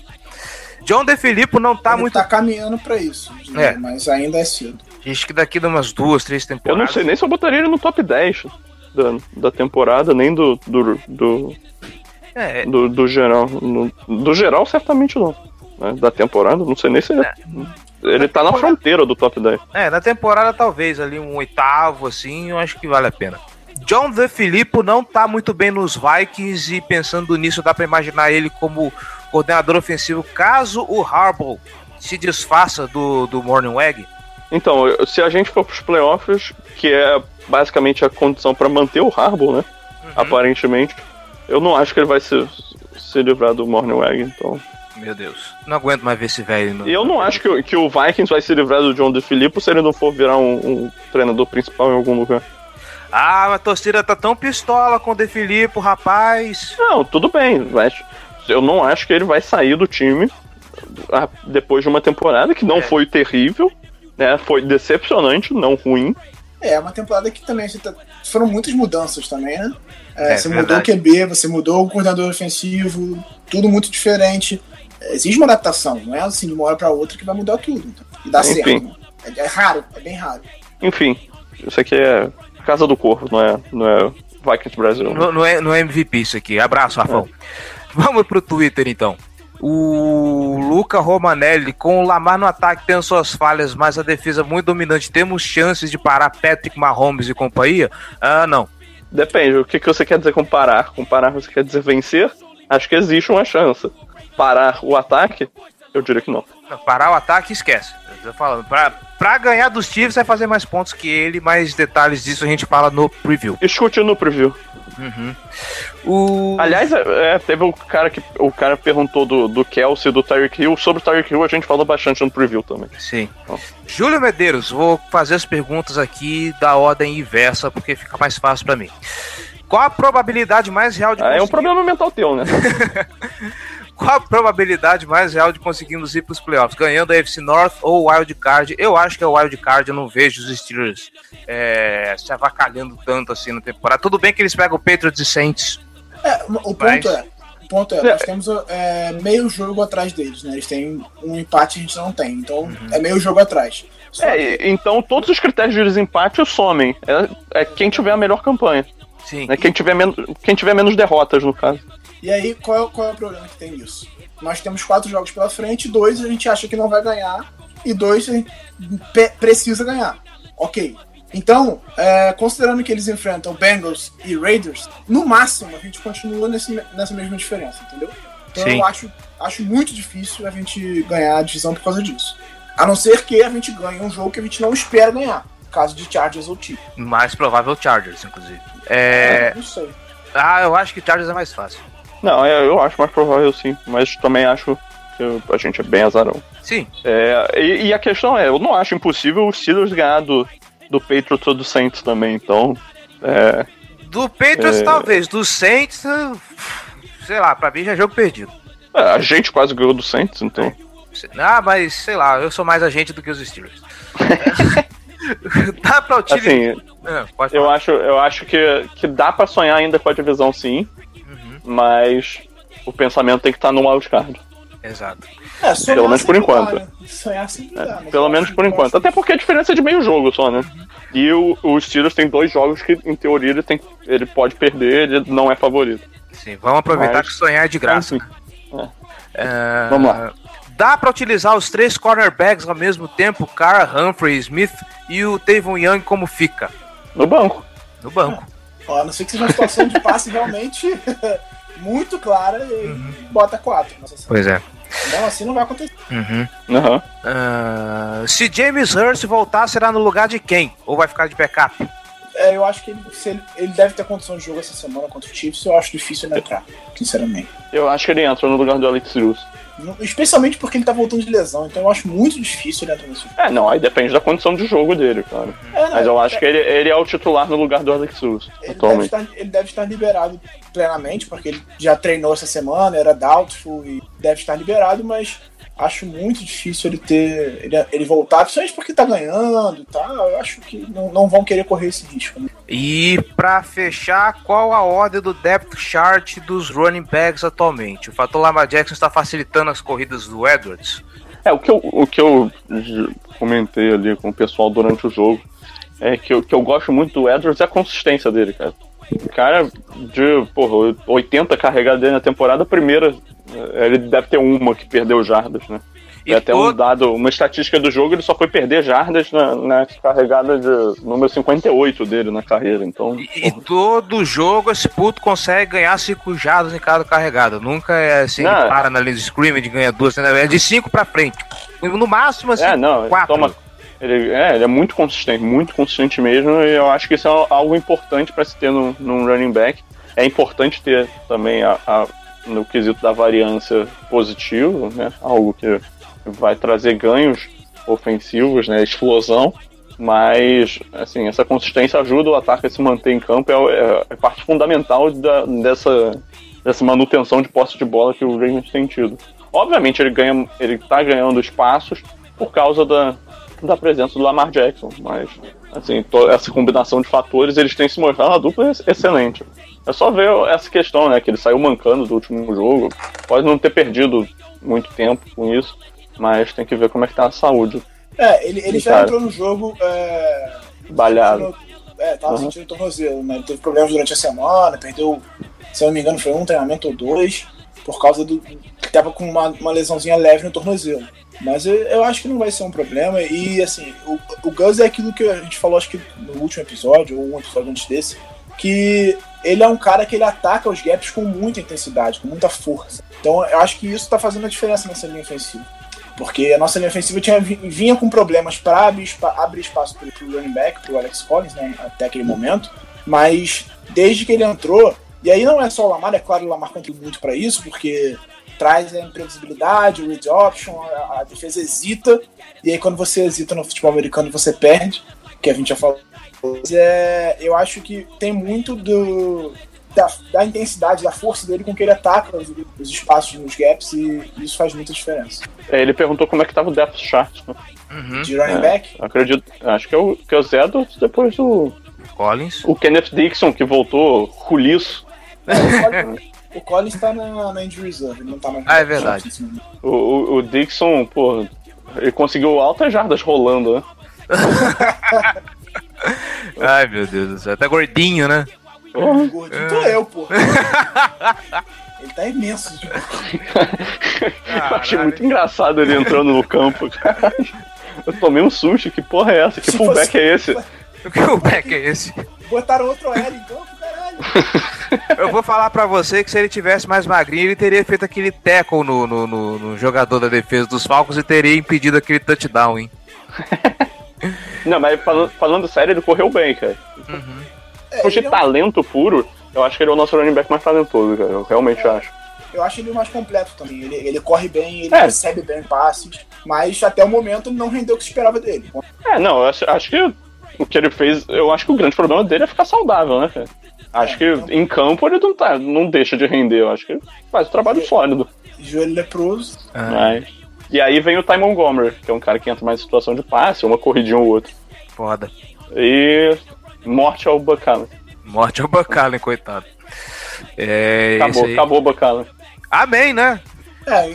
John DeFilippo não tá ele muito. tá caminhando pra isso, É. mas ainda é cedo. Acho que daqui de umas duas, três Eu temporadas. não sei nem se eu botaria ele no top 10 da, da temporada, nem do, do, do, É, do, do geral. No- do geral, certamente não. né? Da temporada, não sei nem se ele é Ele tá na fronteira do top 10. É, na temporada talvez ali um oitavo, assim, eu acho que vale a pena. John De Filippo não tá muito bem nos Vikings e pensando nisso dá para imaginar ele como coordenador ofensivo caso o Harbaugh se desfaça do, do Morning Wag. Então, se a gente for pros playoffs, que é basicamente a condição para manter o Harbaugh, né? Uhum. Aparentemente, eu não acho que ele vai se, se livrar do Morning Wag, então... Meu Deus. Não aguento mais ver esse velho. No... E eu não acho que, que o Vikings vai se livrar do John DeFilippo se ele não for virar um, um treinador principal em algum lugar. Ah, a torcida tá tão pistola com o DeFilippo, rapaz. Não, tudo bem, mas eu não acho que ele vai sair do time ah, depois de uma temporada que não é. foi terrível, né? Foi decepcionante, não ruim. É, uma temporada que também tá... foram muitas mudanças também, né? É, é, você verdade. mudou o QB, você mudou o coordenador ofensivo, tudo muito diferente exige uma adaptação, não é assim de uma hora para outra que vai mudar tudo. Então, e dá Enfim. certo. Né? É, é, raro, é bem raro. Enfim, isso aqui é Casa do Corvo, não é, não é Vikings Brasil. Não, não, é, não é MVP isso aqui. Abraço, Rafão. É. Vamos pro Twitter então. O Luca Romanelli, com o Lamar no ataque, tem suas falhas, mas a defesa muito dominante. Temos chances de parar Patrick Mahomes e companhia? Ah, não. Depende. O que, que você quer dizer com parar? Com parar você quer dizer vencer? Acho que existe uma chance parar o ataque, eu diria que não. Parar o ataque, esquece. Tô falando, pra, pra ganhar dos Chiefs vai fazer mais pontos que ele, mais detalhes disso a gente fala no preview. Escute no preview. Uhum. O... Aliás, é, teve o cara que o cara perguntou do, do Kelsey e do Tyreek Hill. Sobre o Tyreek Hill a gente falou bastante no preview também. Sim. Então. Júlio Medeiros, vou fazer as perguntas aqui da ordem inversa porque fica mais fácil para mim. Qual a probabilidade mais real de conseguir... É um problema mental teu, né? Qual a probabilidade mais real de conseguirmos ir para os playoffs? Ganhando a FC North ou o Wild Card? Eu acho que é o Wild Card, eu não vejo os Steelers é, se avacalhando tanto assim na temporada. Tudo bem que eles pegam o Patriots e Saints. É, o ponto mas... é, o ponto é, nós temos é, meio jogo atrás deles, né? Eles têm um empate a gente não tem, então uhum. é meio jogo atrás. É, então todos os critérios de desempate somem. É, é quem tiver a melhor campanha. Sim. É quem tiver, men quem tiver menos derrotas, no caso. E aí, qual é, qual é o problema que tem nisso? Nós temos quatro jogos pela frente, dois a gente acha que não vai ganhar, e dois a gente precisa ganhar. Ok. Então, é, considerando que eles enfrentam Bengals e Raiders, no máximo a gente continua nesse, nessa mesma diferença, entendeu? Então Sim. eu acho, acho muito difícil a gente ganhar a divisão por causa disso. A não ser que a gente ganhe um jogo que a gente não espera ganhar. Caso de Chargers ou Chiefs. Mais provável Chargers, inclusive. É... é... não sei. Ah, eu acho que Chargers é mais fácil. Não, é, eu acho mais provável sim, mas também acho que a gente é bem azarão. Sim. É, e, e, a questão é, eu não acho impossível o Steelers ganhar do, do Patriots ou do Saints também, então. É, do Patriots é... talvez, do Saints, sei lá, pra mim já é jogo perdido. É, a gente quase ganhou do Saints, então. Ah, mas sei lá, eu sou mais agente do que os Steelers. dá pra utilizar. Assim, é, eu acho, eu acho que, que dá pra sonhar ainda com a divisão sim mas o pensamento tem que estar no wildcard. Exato. É, pelo menos por enquanto. Dá, né? Sonhar dá, é, pelo menos por enquanto. Até porque a diferença é de meio jogo só, né? E o, o Steelers tem dois jogos que, em teoria, ele, tem, ele pode perder, ele não é favorito. Sim, vamos aproveitar Mas, que sonhar é de graça. É. É, vamos lá. Dá para utilizar os três cornerbacks ao mesmo tempo, Carr, Humphrey, Smith e o Tavon Young como fica? No banco. No banco. Ó, a não ser que seja uma situação de passe realmente muito clara e uhum. bota quatro. Pois é. Então assim não vai acontecer. Uhum. Uhum. Uh, se James Hurst voltar, será no lugar de quem? Ou vai ficar de backup? É, eu acho que ele, ele, ele, deve ter condição de jogo essa semana contra o Chiefs. Eu acho difícil ele entrar, sinceramente. Eu acho que ele entra no lugar do Alex Russo. Especialmente porque ele tá voltando de lesão, então eu acho muito difícil ele entrar nesse É, não, aí depende da condição de jogo dele, claro. É, não, Mas eu acho é... que ele, ele é o titular no lugar do Alex Russo, ele atualmente. Deve estar, ele deve estar liberado plenamente, porque ele já treinou essa semana, era doubtful e deve estar liberado, mas acho muito difícil ele ter. ele, ele voltar, principalmente porque tá ganhando e tal. Eu acho que não, não vão querer correr esse risco. Né? E para fechar, qual a ordem do depth chart dos running backs atualmente? O fator Lamar Jackson está facilitando as corridas do Edwards? É, o que eu, o que eu comentei ali com o pessoal durante o jogo é que o que eu gosto muito do Edwards é a consistência dele, cara. O cara de porra, 80 carregadas na temporada, primeira, ele deve ter uma que perdeu jardas, né? E até todo... um dado, uma estatística do jogo, ele só foi perder jardas na, na carregada de número 58 dele na carreira. Então, e, e todo jogo esse puto consegue ganhar 5 jardas em cada carregada. Nunca é assim, não, para na linha de scrimmage ganha duas, né? é de 5 pra frente. No máximo, assim, é, não, quatro. Toma, ele, é, ele é muito consistente, muito consistente mesmo, e eu acho que isso é algo importante para se ter num, num running back. É importante ter também a, a no quesito da variância positivo, né? Algo que vai trazer ganhos ofensivos, né? Explosão. Mas, assim, essa consistência ajuda o ataque a se manter em campo, é, é, é parte fundamental da, dessa, dessa manutenção de posse de bola que o Ravens tem tido. Obviamente ele ganha, ele tá ganhando espaços por causa da, da presença do Lamar Jackson, mas assim, essa combinação de fatores, eles têm se mostrado uma dupla excelente. É só ver essa questão, né? Que ele saiu mancando do último jogo. Pode não ter perdido muito tempo com isso, mas tem que ver como é que tá a saúde. É, ele, ele já entrou no jogo. É, Balhado. é, tava uhum. sentindo tornozelo, né? Ele teve problemas durante a semana, perdeu, se eu não me engano, foi um treinamento ou dois, por causa do. que tava com uma, uma lesãozinha leve no tornozelo. Mas eu, eu, acho que não vai ser um problema. E assim, o, o Gus é aquilo que a gente falou, acho que no último episódio, ou um episódio antes desse, que ele é um cara que ele ataca os gaps com muita intensidade, com muita força. Então eu acho que isso está fazendo a diferença nessa linha ofensiva. Porque a nossa linha ofensiva tinha, vinha com problemas para abrir, abrir, espaço para o running back, para o Alex Collins, né, até aquele momento. Mas desde que ele entrou, e aí não é só o Lamar, é claro, o Lamar contribui muito para isso, porque traz a imprevisibilidade, o read option, a, a defesa hesita, e aí quando você hesita no futebol americano você perde, que a gente já falou é, eu acho que tem muito do, da, da, intensidade, da força dele com que ele ataca os, os, espaços nos gaps e isso faz muita diferença. É, ele perguntou como é que tava o depth chart. Né? Uhum. De running é, back? Acredito, acho que é o, que é o Zedorf, depois o... Collins. O Kenneth Dixon, que voltou ruliço. o Collins tá na, na injury reserve, ele não tá mais... Ah, é verdade. O, o, o Dixon, pô, ele conseguiu altas jardas rolando, né? Ai, meu Deus do céu. Tá gordinho, né? Oh, gordinho tô eu, pô. Ele tá imenso. Tipo. eu achei muito engraçado ele entrando no campo, cara. Eu tomei um susto. Que porra é essa? Que fullback é esse? Que fullback é esse? Botaram outro L em campo, caralho. Eu vou falar pra você que se ele tivesse mais magrinho, ele teria feito aquele tackle no, no, no, no jogador da defesa dos Falcons e teria impedido aquele touchdown, hein? Não, mas falando, falando sério, ele correu bem, cara. Uhum. É, de é talento um... puro, eu acho que ele é o nosso running back mais talentoso, cara. Eu realmente é. acho. Eu acho ele o mais completo também. Ele, ele corre bem, ele é. recebe bem passes, mas até o momento não rendeu o que se esperava dele. É, não, eu acho, acho que o que ele fez, eu acho que o grande problema dele é ficar saudável, né, cara? Acho é, que então... em campo ele não, tá, não deixa de render, eu acho que ele faz o trabalho sólido. Joelho leproso. Ah. Mas... E aí vem o Ty Montgomery, que é um cara que entra mais em situação de passe, uma corridinha ou outra. Foda. E morte ao Buchanan. Morte ao Buchanan, coitado. É, acabou, acabou o Buchanan. Amém, né? É,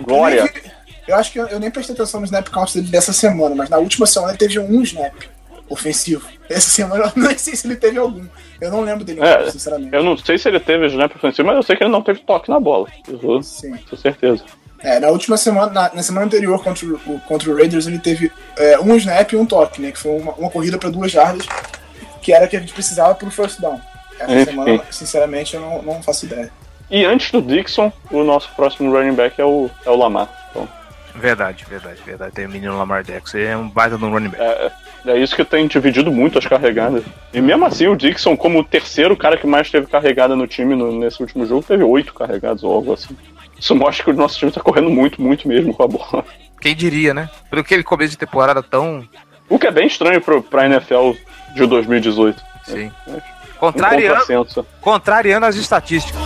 Glória. Eu, acho que eu, eu, nem prestei atenção no snap count dele dessa semana, mas na última semana ele teve um snap ofensivo. Essa semana eu não sei se ele teve algum. Eu não lembro dele, é, sinceramente. Eu não sei se ele teve snap ofensivo, mas eu sei que ele não teve toque na bola. Isso, Sim. Com certeza. É, na última semana, na, na, semana anterior contra o, contra o Raiders, ele teve é, um snap e um toque, né? Que foi uma, uma corrida para duas jardas, que era que a gente precisava pro first down. Essa semana, sinceramente, eu não, não faço ideia. E antes do Dixon, o nosso próximo running back é o, é o Lamar. Então. Verdade, verdade, verdade. Tem o menino Lamar Jackson, ele é um baita no running back. É, é isso que tem dividido muito as carregadas. E mesmo assim, o Dixon, como o terceiro cara que mais teve carregada no time no, nesse último jogo, teve oito carregados ou algo assim. Isso mostra que o nosso time tá correndo muito, muito mesmo com a bola. Quem diria, né? Pelo que ele começo de temporada tão. O que é bem estranho pro, pra NFL de 2018. Sim. É, é contrariando, um contrariando as estatísticas.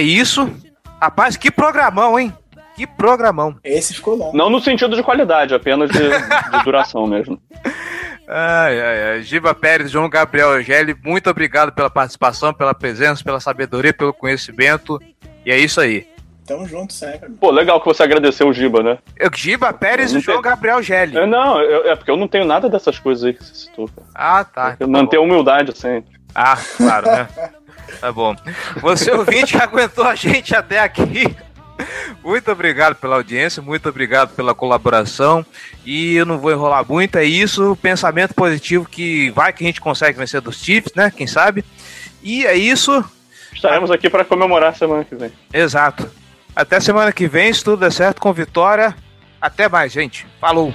É isso. Rapaz, que programão, hein? Que programão. Esse ficou longo. Não no sentido de qualidade, apenas de, de duração mesmo. Ai, ai, ai. Giba Pérez, João Gabriel Eugeli, muito obrigado pela participação, pela presença, pela sabedoria, pelo conhecimento. E é isso aí. Tamo junto sempre. Pô, legal que você agradeceu o Giba, né? Eu, Giba Pérez e João Gabriel Gelli. É, não, eu- é porque eu não tenho nada dessas coisas aí que você citou, cara. Ah, tá. Eu manter a humildade sempre. Ah, claro, né? Tá bom. Você ouvinte que aguentou a gente até aqui. Muito obrigado pela audiência, muito obrigado pela colaboração. E eu não vou enrolar muito, é isso. Pensamento positivo que vai que a gente consegue vencer dos Chiefs, né? Quem sabe? E é isso. Estaremos aqui para comemorar semana que vem. Exato. Até semana que vem, se tudo der certo, com vitória. Até mais, gente. Falou!